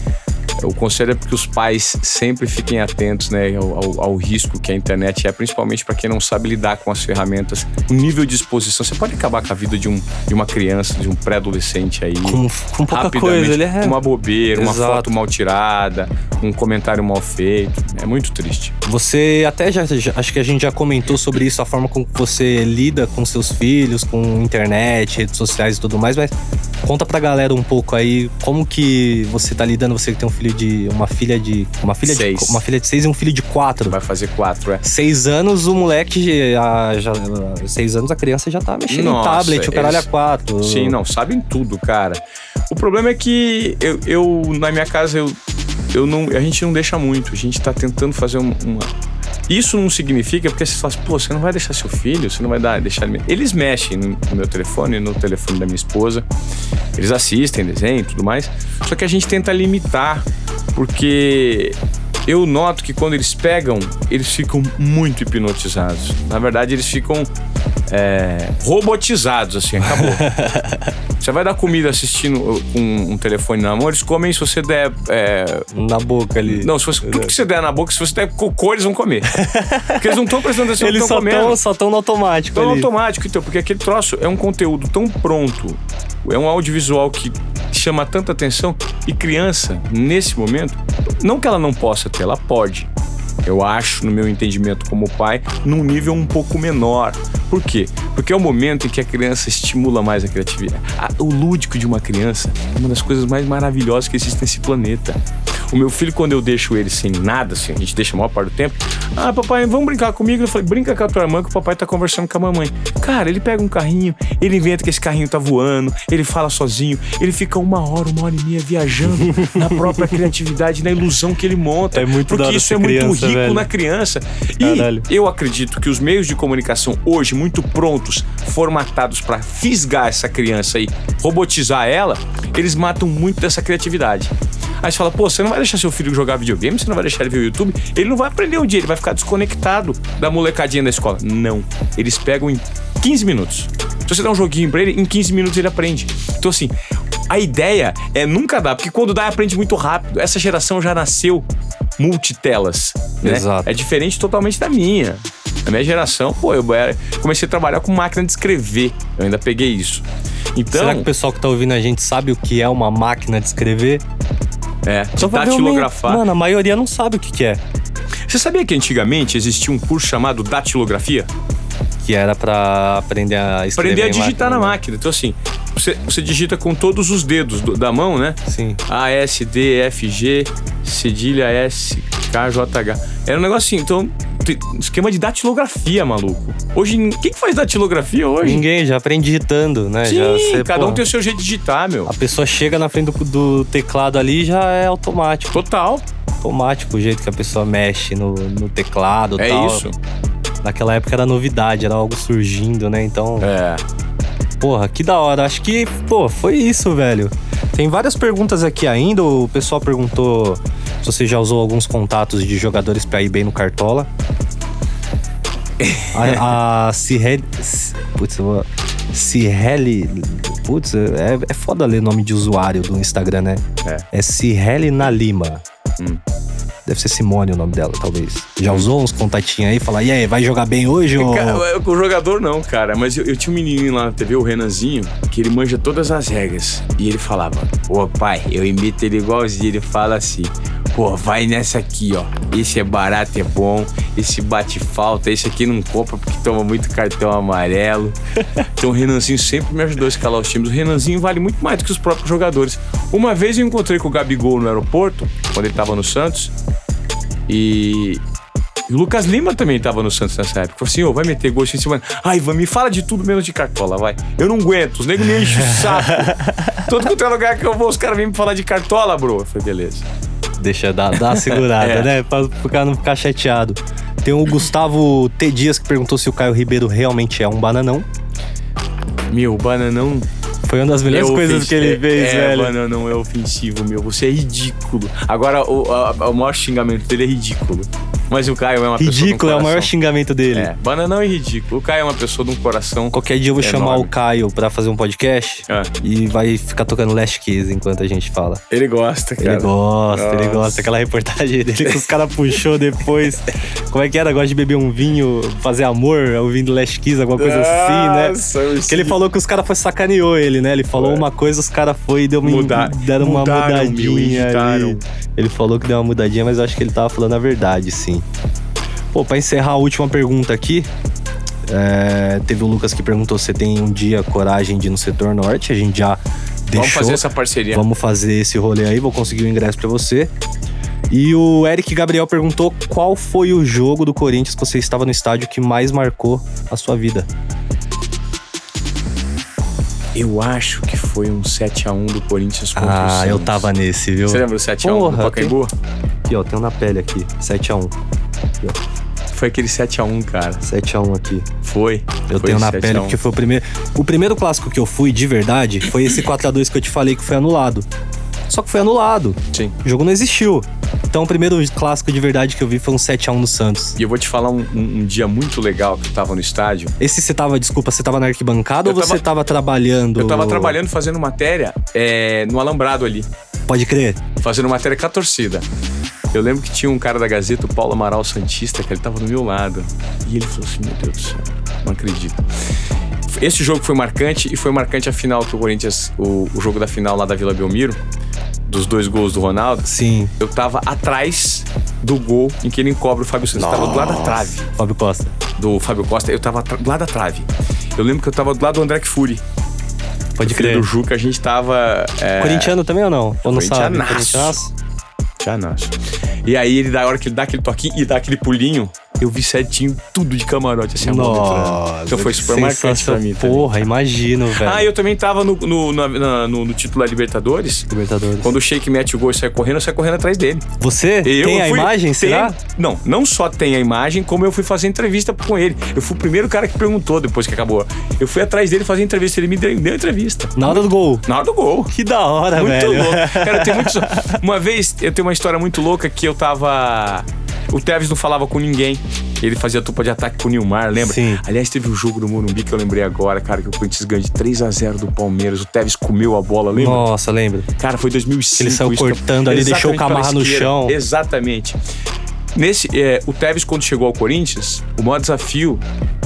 o conselho é que os pais sempre fiquem atentos né, ao, ao- ao risco que a internet é, principalmente para quem não sabe lidar com as ferramentas. O nível de exposição, você pode acabar com a vida de, um, de uma criança, de um pré-adolescente aí. Com, com pouca coisa, ele é. Uma bobeira, uma Exato. foto mal tirada, um comentário mal feito. É muito triste. Você até já, já- acho que a gente já comentou sobre isso, a forma como você lida com seus filhos, com internet, redes sociais e tudo mais, mas conta pra galera um pouco aí como que você tá lidando, você que tem um filho de uma filha de uma filha Seis. de uma filha de seis e um filho de quatro. Vai fazer quatro, é. Seis anos, o moleque já, já- seis anos a criança já tá mexendo Nossa, em tablet, o caralho eles- a quatro. Sim, não, sabem tudo, cara. O problema é que eu, eu, na minha casa, eu, eu não, a gente não deixa muito. A gente tá tentando fazer um- uma. Isso não significa porque você fala assim, pô, você não vai deixar seu filho, você não vai dar, deixar ele. Eles mexem no, meu telefone, no telefone da minha esposa. Eles assistem desenho e tudo mais. Só que a gente tenta limitar, porque eu noto que quando eles pegam, eles ficam muito hipnotizados. Na verdade, eles ficam é, robotizados, assim, acabou. Você vai dar comida assistindo com um telefone na mão, eles comem se você der. é, Na boca ali. não, se você, tudo que você der na boca, se você der cocô, eles vão comer. Porque eles não estão prestando atenção no que Eles estão comendo. tão, só tão no automático ali. automático, então, porque aquele troço é um conteúdo tão pronto, é um audiovisual que chama tanta atenção e criança, nesse momento, não que ela não possa ter, ela pode. Eu acho, no meu entendimento como pai, num nível um pouco menor. Por quê? Porque é o momento em que a criança estimula mais a criatividade. O lúdico de uma criança é uma das coisas mais maravilhosas que existe nesse planeta. O meu filho, quando eu deixo ele sem nada, assim, a gente deixa a maior parte do tempo. Ah, papai, vamos brincar comigo? Eu falei, brinca com a tua irmã que o papai tá conversando com a mamãe. Cara, ele pega um carrinho, ele inventa que esse carrinho tá voando, ele fala sozinho, ele fica uma hora, uma hora e meia viajando na própria criatividade, na ilusão que ele monta. É muito Porque isso é muito criança, rico velho. na criança. Caralho. E eu acredito que os meios de comunicação hoje, muito prontos, formatados para fisgar essa criança e robotizar ela, eles matam muito dessa criatividade. Aí você fala, pô, você não vai deixar seu filho jogar videogame, você não vai deixar ele ver o YouTube, ele não vai aprender um dia, ele vai ficar desconectado da molecadinha da escola. Não. Eles pegam em 15 minutos. Se você dá um joguinho pra ele, em 15 minutos ele aprende. Então, assim, a ideia é nunca dar, porque quando dá, aprende muito rápido. Essa geração já nasceu multitelas. Né? Exato. É diferente totalmente da minha. Na minha geração, pô, eu comecei a trabalhar com máquina de escrever. Eu ainda peguei isso. Então, Será que o pessoal que tá ouvindo a gente sabe o que é uma máquina de escrever? É, de datilografar. Mano, a maioria não sabe o que, que é. Você sabia que antigamente existia um curso chamado datilografia? Que era pra aprender a escrever. Aprender a digitar na né? máquina. Então, assim, você, você digita com todos os dedos do- da mão, né? Sim. A, S, D, F, G, cedilha S, K, J, H. Era um negocinho. Então, esquema de datilografia, maluco. Hoje, quem que faz datilografia hoje? Ninguém já aprende digitando, né? Sim, já você, cada um tem o seu jeito de digitar, meu. A pessoa chega na frente do, do teclado ali já é automático. Total. Automático o jeito que a pessoa mexe no, no teclado e É tal. isso. Naquela época era novidade, era algo surgindo, né? Então, É. porra, que da hora. Acho que, pô, foi isso, velho. Tem várias perguntas aqui ainda. O pessoal perguntou se você já usou alguns contatos de jogadores pra ir bem no Cartola. A, a Cirrelli. Putz, eu vou. Cirrelli. Putz, é, é foda ler nome de usuário do Instagram, né? É. É Cirrelli na Lima. Hum. Deve ser Simone o nome dela, talvez. Já usou uns contatinhos aí? Fala, e aí, vai jogar bem hoje? Ou... Cara, com o jogador não, cara. Mas eu, eu tinha um menininho lá na TV, o Renanzinho, que ele manja todas as regras. E ele falava, ô pai, eu imito ele igualzinho. Ele fala assim, Pô, vai nessa aqui, ó. Esse é barato, é bom. Esse bate falta. Esse aqui não compra porque toma muito cartão amarelo. Então o Renanzinho sempre me ajudou a escalar os times. O Renanzinho vale muito mais do que os próprios jogadores. Uma vez eu encontrei com o Gabigol no aeroporto, quando ele tava no Santos. E. e o Lucas Lima também tava no Santos nessa época. Falei assim, ô, vai meter gol em cima. Ai, Ivan, me fala de tudo menos de cartola, vai. Eu não aguento, os negros me enchem o saco. Todo quanto é lugar que eu vou, os caras vêm me falar de cartola, bro. Eu falei, beleza. Deixa dar, dar segurada, É. né? Pra cara não ficar chateado. Tem o Gustavo T. Dias que perguntou se o Caio Ribeiro realmente é um bananão. Meu, bananão. Foi uma das melhores é coisas que ele é, fez, é, velho. bananão é ofensivo, meu. Você é ridículo. Agora, o, a- o maior xingamento dele é ridículo. Mas o Caio é uma pessoa. Ridículo, é o maior xingamento dele. É, bananão é ridículo. O Caio é uma pessoa de um coração. Qualquer dia eu vou chamar Enorme. o Caio pra fazer um podcast Ah, e vai ficar tocando Last Kiss enquanto a gente fala. ele gosta, cara. Ele gosta, ele Nossa. gosta. Aquela reportagem dele que os caras puxou depois. Como é que era? Gosta de beber um vinho, fazer amor, ouvindo Last Kiss, alguma coisa assim, né? Nossa, eu Que ele falou que os caras foi sacaneou ele, né? Ele falou É. uma coisa, os caras foi e deu uma, Muda- deram uma mudaram, mudadinha. Ele falou que deu uma mudadinha, mas eu acho que ele tava falando a verdade, sim. Pô, pra encerrar a última pergunta aqui, é, teve o Lucas que perguntou se tem um dia coragem de ir no setor norte. A gente já deixou. Vamos fazer essa parceria. Vamos fazer esse rolê aí, vou conseguir o ingresso pra você. E o Eric Gabriel perguntou qual foi o jogo do Corinthians que você estava no estádio que mais marcou a sua vida. Eu acho que foi um 7x1 do Corinthians contra o Ah, Santos. eu tava nesse, viu? Você lembra do 7x1 Porra, do Pacaembu? Aqui, ó, um na pele aqui. 7x1. Foi aquele 7x1, cara. 7x1 aqui. Foi. Eu Foi tenho na 7 a 1. pele porque foi o primeiro. O primeiro clássico que eu fui de verdade foi esse 4x2 que eu te falei que foi anulado. Só que foi anulado. Sim. O jogo não existiu. Então o primeiro clássico de verdade que eu vi foi um 7x1 no Santos. E eu vou te falar um, um- um dia muito legal que eu tava no estádio. Esse você tava, desculpa, você tava na arquibancada Eu ou você tava trabalhando? Eu tava trabalhando, fazendo matéria é, no Alambrado ali. Pode crer. Fazendo matéria com a torcida. Eu lembro que tinha um cara da Gazeta, o Paulo Amaral Santista, que ele tava do meu lado. E ele falou assim: Meu Deus do céu, não acredito. Esse jogo foi marcante e foi marcante a final que o Corinthians, o, o jogo da final lá da Vila Belmiro, dos dois gols do Ronaldo. Sim. Eu tava atrás do gol em que ele encobre o Fábio Santos. Eu tava do lado da trave Fábio Costa. do Fábio Costa. Eu tava do lado da trave. Eu lembro que eu tava do lado do André Fury. Pode crer. do Juca, a gente tava. É, Corintiano também ou não? Ou não sabe? Corintianaço. E aí, ele, da hora que ele dá aquele toquinho e dá aquele pulinho, eu vi certinho tudo de camarote, assim, a entrando. Nossa. Então foi super marcante pra mim também. Porra, imagino, velho. Ah, eu também tava no, no, na- na- no, no título da Libertadores. Libertadores. Quando o Sheik mete o gol e sai correndo, eu saio correndo atrás dele. Você Eu tem a fui- imagem, tem- será? Não, não só tem a imagem, como eu fui fazer entrevista com ele. Eu fui o primeiro cara que perguntou depois que acabou. Eu fui atrás dele fazer entrevista, ele me deu, deu entrevista. Na hora do gol. Na hora do gol. Que da hora, Muito velho. louco. Cara, eu tenho muito. Uma vez, eu tenho uma história muito louca que eu tava. O Tevez não falava com ninguém. Ele fazia dupla de ataque com o Nilmar, lembra? Sim. Aliás, teve um jogo do Morumbi que eu lembrei agora, cara, que o Corinthians ganhou de 3 a 0 do Palmeiras. O Tevez comeu a bola, lembra? Nossa, lembra? Cara, foi 2005. Ele saiu cortando ali, deixou o Camarra no chão. Exatamente. Nesse, é, o Tevez, quando chegou ao Corinthians, o maior desafio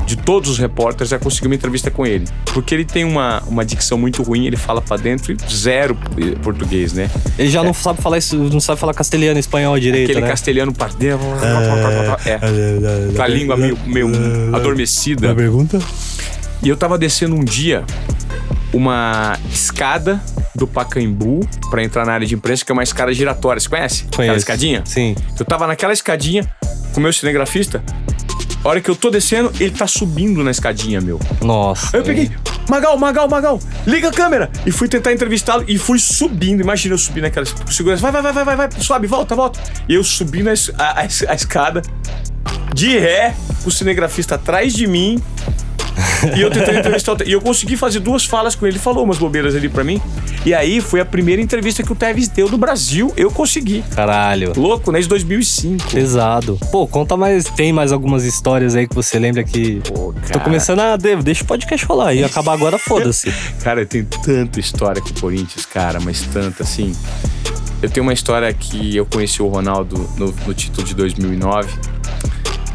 de todos os repórteres é conseguir uma entrevista com ele. Porque ele tem uma, uma dicção muito ruim, ele fala pra dentro e zero português, né? Ele já não sabe falar isso, não sabe falar castelhano e espanhol direito, Aquele né? castelhano pra dentro. É. Com a língua meio, meio adormecida. pergunta? E eu tava descendo um dia uma escada do Pacaembu pra entrar na área de imprensa, que é uma escada giratória. Você conhece? Aquela Conheço. escadinha? Sim. Eu tava naquela escadinha com o meu cinegrafista. A hora que eu tô descendo, ele tá subindo na escadinha, meu. Nossa. Aí eu peguei, Magal, Magal, Magal, liga a câmera! E fui tentar entrevistá-lo e fui subindo. Imagina eu subindo naquela segurança. Vai, vai, vai, vai, vai, vai, sobe, volta, volta. E eu subindo a, a- a escada, de ré, o cinegrafista atrás de mim. E eu entrevistar E eu consegui fazer duas falas com ele. Ele falou umas bobeiras ali pra mim. E aí foi a primeira entrevista que o Tevez deu do Brasil. Eu consegui. Caralho. Louco, né? De 2005. Pesado. Pô, conta mais. Tem mais algumas histórias aí que você lembra que. Pô, Tô cara. começando a. de- Deixa o podcast rolar. E acabar agora, foda-se. Cara, eu tenho tanta história com o Corinthians, cara, mas tanta assim. Eu tenho uma história que eu conheci o Ronaldo no, no título de 2009.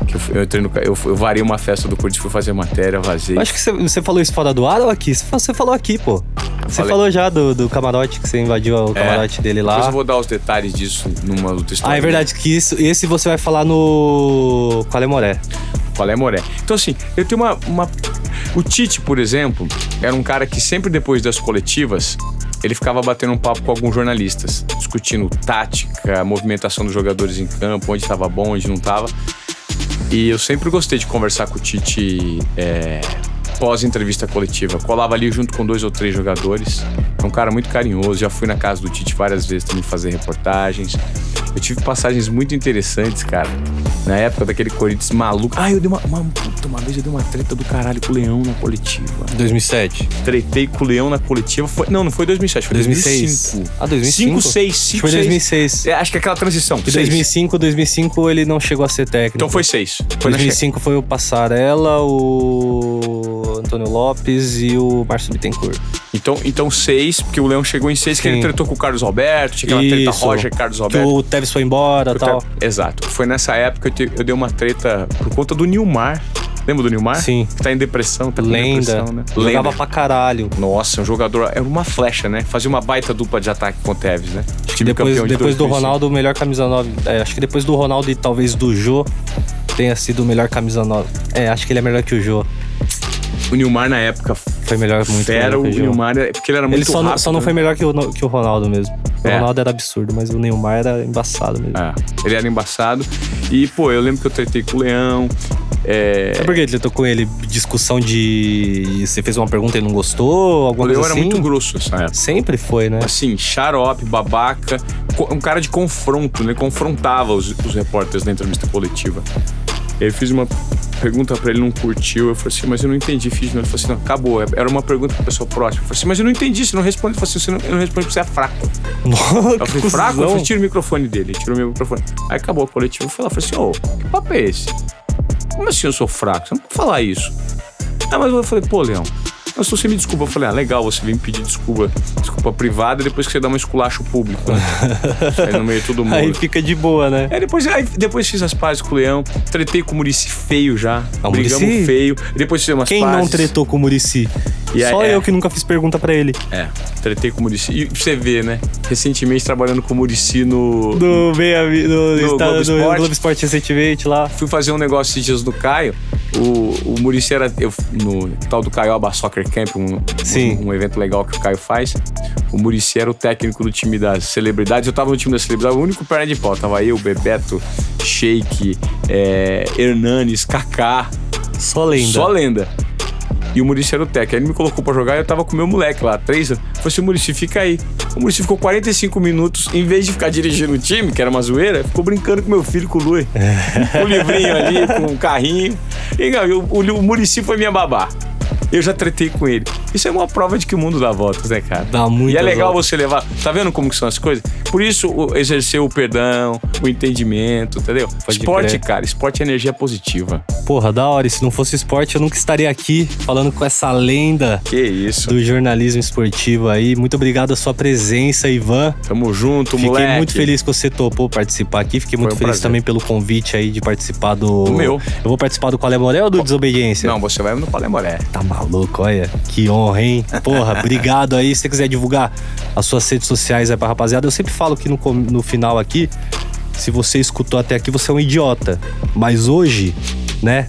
Eu, eu, entrei no, eu, eu varei uma festa do Corinthians, fui fazer matéria, vazei. Acho que você, você falou isso fora do ar ou aqui? Você fa- Você falou aqui, pô. Você Falei. falou já do, do camarote, que você invadiu o camarote dele lá. Depois eu vou dar os detalhes disso numa outra história. Ah, é verdade, que isso, esse você vai falar no Qual é Moré. Qual é, Moré? Então, assim, eu tenho uma, uma. O Tite, por exemplo, era um cara que sempre depois das coletivas. Ele ficava batendo um papo com alguns jornalistas, discutindo tática, movimentação dos jogadores em campo, onde estava bom, onde não estava. E eu sempre gostei de conversar com o Tite é, pós-entrevista coletiva. Colava ali junto com dois ou três jogadores. É um cara muito carinhoso. Já fui na casa do Tite várias vezes também fazer reportagens. Eu tive passagens muito interessantes, cara. Na época daquele Corinthians maluco. Ah, eu dei uma, uma, puta, uma vez eu dei uma treta do caralho com o Leão na coletiva. 2007. Tretei com o Leão na coletiva. Foi, não, não foi 2007, foi 2006. 2005. Ah, 2005? 5, 6, Acho 5, que foi 2006. É, acho que é aquela transição. Seis. 2005, 2005 ele não chegou a ser técnico. Então foi 6. Foi na 2005 foi o Passarella, o Antônio Lopes e o Márcio Bittencourt. Então, então seis, porque o Leão chegou em seis, que Sim. ele tretou com o Carlos Alberto, tinha aquela treta Isso. Roger e Carlos Que Alberto. o Tevez foi embora e tal. Exato. Foi nessa época que eu, te- eu dei uma treta por conta do Nilmar. Lembra do Nilmar? Sim. Que tá em depressão, tá com Lenda. depressão, né? Jogava Lenda. pra caralho. Nossa, um jogador. Era uma flecha, né? Fazia uma baita dupla de ataque com o Tevez, né? Time Depois, campeão de depois do 2005. Ronaldo, o melhor camisa 9. É, acho que depois do Ronaldo e talvez do Jô tenha sido o melhor camisa 9. É, acho que ele é melhor que o Jô. O Nilmar na época Foi melhor muito fera, melhor o o. Nilmar, é- porque ele era muito Ele só, não, rápido. só não foi né? melhor que o, que o Ronaldo mesmo. O É. Ronaldo era absurdo, mas o Neymar era embaçado mesmo. É, ele era embaçado. E, pô, eu lembro que eu tretei com o Leão. É, Sabe por que ele com ele? Discussão de. Você fez uma pergunta e ele não gostou? o Alguma Leão coisa era assim? muito grosso nessa época. Sempre foi, né? assim, xarope, babaca, um cara de confronto, né? Confrontava os, os repórteres na entrevista coletiva. E aí eu fiz uma pergunta pra ele, não curtiu. Eu falei assim, mas eu não entendi, fiz. Ele falou assim, não, acabou. Era uma pergunta pra pessoa próxima. Eu falei assim, mas eu não entendi, você não responde. Ele falou assim, você não, eu não respondo porque você é fraco. Eu falei, fraco? Eu falei, tira o microfone dele. Ele tirou o meu microfone. Aí acabou a coletiva. Eu fui lá, falei assim, ô, que papo é esse? Como assim eu sou fraco? Você não pode falar isso. Ah, mas eu falei, pô, Leão, mas se você me desculpa, eu falei, ah, legal, você vem pedir desculpa, desculpa privada depois que você dá um esculacho público, né? Aí no meio de todo mundo. Aí fica de boa, né? Aí depois, aí depois fiz as pazes com o Leão, tretei com o Murici feio já. Ah, brigamos Muricy? feio. Depois fizemos as Quem pazes. não tretou com o Murici? E Só é- eu que nunca fiz pergunta pra ele. É, tretei com o Murici. E você vê, né? Recentemente trabalhando com o Murici no. Do meia no, No Insta- Globo no. Globo Esporte recentemente lá. Fui fazer um negócio esses dias do Caio. O, o Murici era eu, no tal do Caioba Soccer Camp, um, Sim. um, um evento legal que o Caio faz. O Murici era o técnico do time das celebridades. Eu tava no time das celebridades, o único perna de pau. Tava eu, Bebeto, Sheik, é, Hernanes, Kaká. Só lenda. Só lenda. E o Murici era o técnico. Aí ele me colocou pra jogar e eu tava com o meu moleque lá, três anos. Falei assim, Murici, fica aí. O Murici ficou 45 minutos, em vez de ficar dirigindo o time, que era uma zoeira, ficou brincando com meu filho, com o Lui. com o livrinho ali, com o carrinho. E cara, o, o, o Murici foi minha babá. Eu já tretei com ele. Isso é uma prova de que o mundo dá voltas, né, cara? Dá muito. E é legal você levar. Tá vendo como que são as coisas? Por isso, o- exercer o perdão, o entendimento, entendeu? Pode esporte, crer. cara, esporte é energia positiva. Porra, da hora. E se não fosse esporte, eu nunca estaria aqui falando com essa lenda Que isso. do jornalismo esportivo aí. Muito obrigado a sua presença, Ivan. Tamo junto, Fiquei moleque. muito feliz que você topou participar aqui. Fiquei muito um feliz prazer. também pelo convite aí de participar do. Do meu. Eu vou participar do Qual é Moré ou do Desobediência? Não, você vai no Palemoré. Tá maluco, olha. Que honra, hein? Porra, obrigado aí. Se você quiser divulgar as suas redes sociais aí pra rapaziada, eu sempre falo que no, no final aqui, se você escutou até aqui, você é um idiota. Mas hoje, né?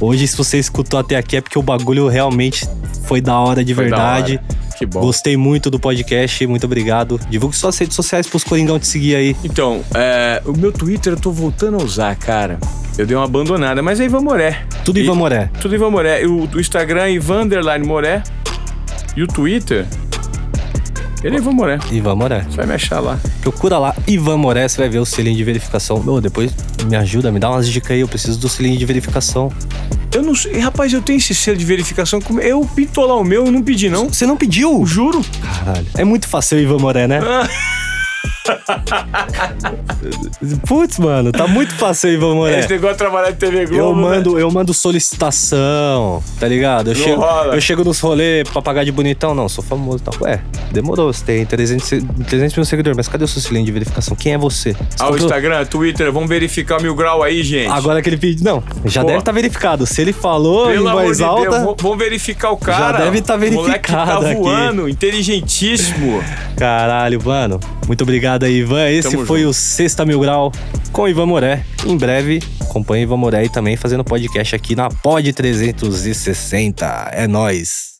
Hoje, se você escutou até aqui, é porque o bagulho realmente foi da hora de Foi da verdade. Que bom. Gostei muito do podcast, muito obrigado. Divulgue suas redes sociais pros Coringão te seguir aí. Então, é, o meu Twitter eu tô voltando a usar, cara. Eu dei uma abandonada, mas é Ivan Moré. Tudo E- Ivan Moré. Tudo Ivan Moré. O, o Instagram é Ivan Moré. E o Twitter. Ele é Ivan Moré. Ivan Moré. Você vai me achar lá. Procura lá, Ivan Moré, você vai ver o selinho de verificação. Ô, depois me ajuda, me dá umas dicas aí, eu preciso do selinho de verificação. Eu não sei. Rapaz, eu tenho esse selo de verificação. Eu pintou lá o meu, eu não pedi, não. Você não pediu? Juro. Caralho. É muito fácil, Ivan Moré, né? Putz, mano, tá muito fácil aí, Ivan Moré. Esse negócio de trabalhar em TV Globo. Eu né? mando, eu mando solicitação, tá ligado? Eu, Não chego, rola. eu chego nos rolês pra pagar de bonitão. Não, sou famoso e tal. Ué, demorou, você tem 300, se- 300 mil seguidores, mas cadê o seu cilindro de verificação? Quem é você? Você Ah, o Instagram, Twitter, vamos verificar o mil grau aí, gente. Agora aquele vídeo. Não, já Pô. deve estar verificado. Se ele falou Pelo em voz de alta. Deus, vamos- verificar o cara. deve tá O moleque tá verificado aqui. voando, inteligentíssimo. Caralho, mano. Muito obrigado aí, Ivan. Esse Tamo foi junto. o Sexta Mil Grau com Ivan Moré. Em breve, acompanhe Ivan Moré aí também fazendo podcast aqui na Pod 360. É nóis.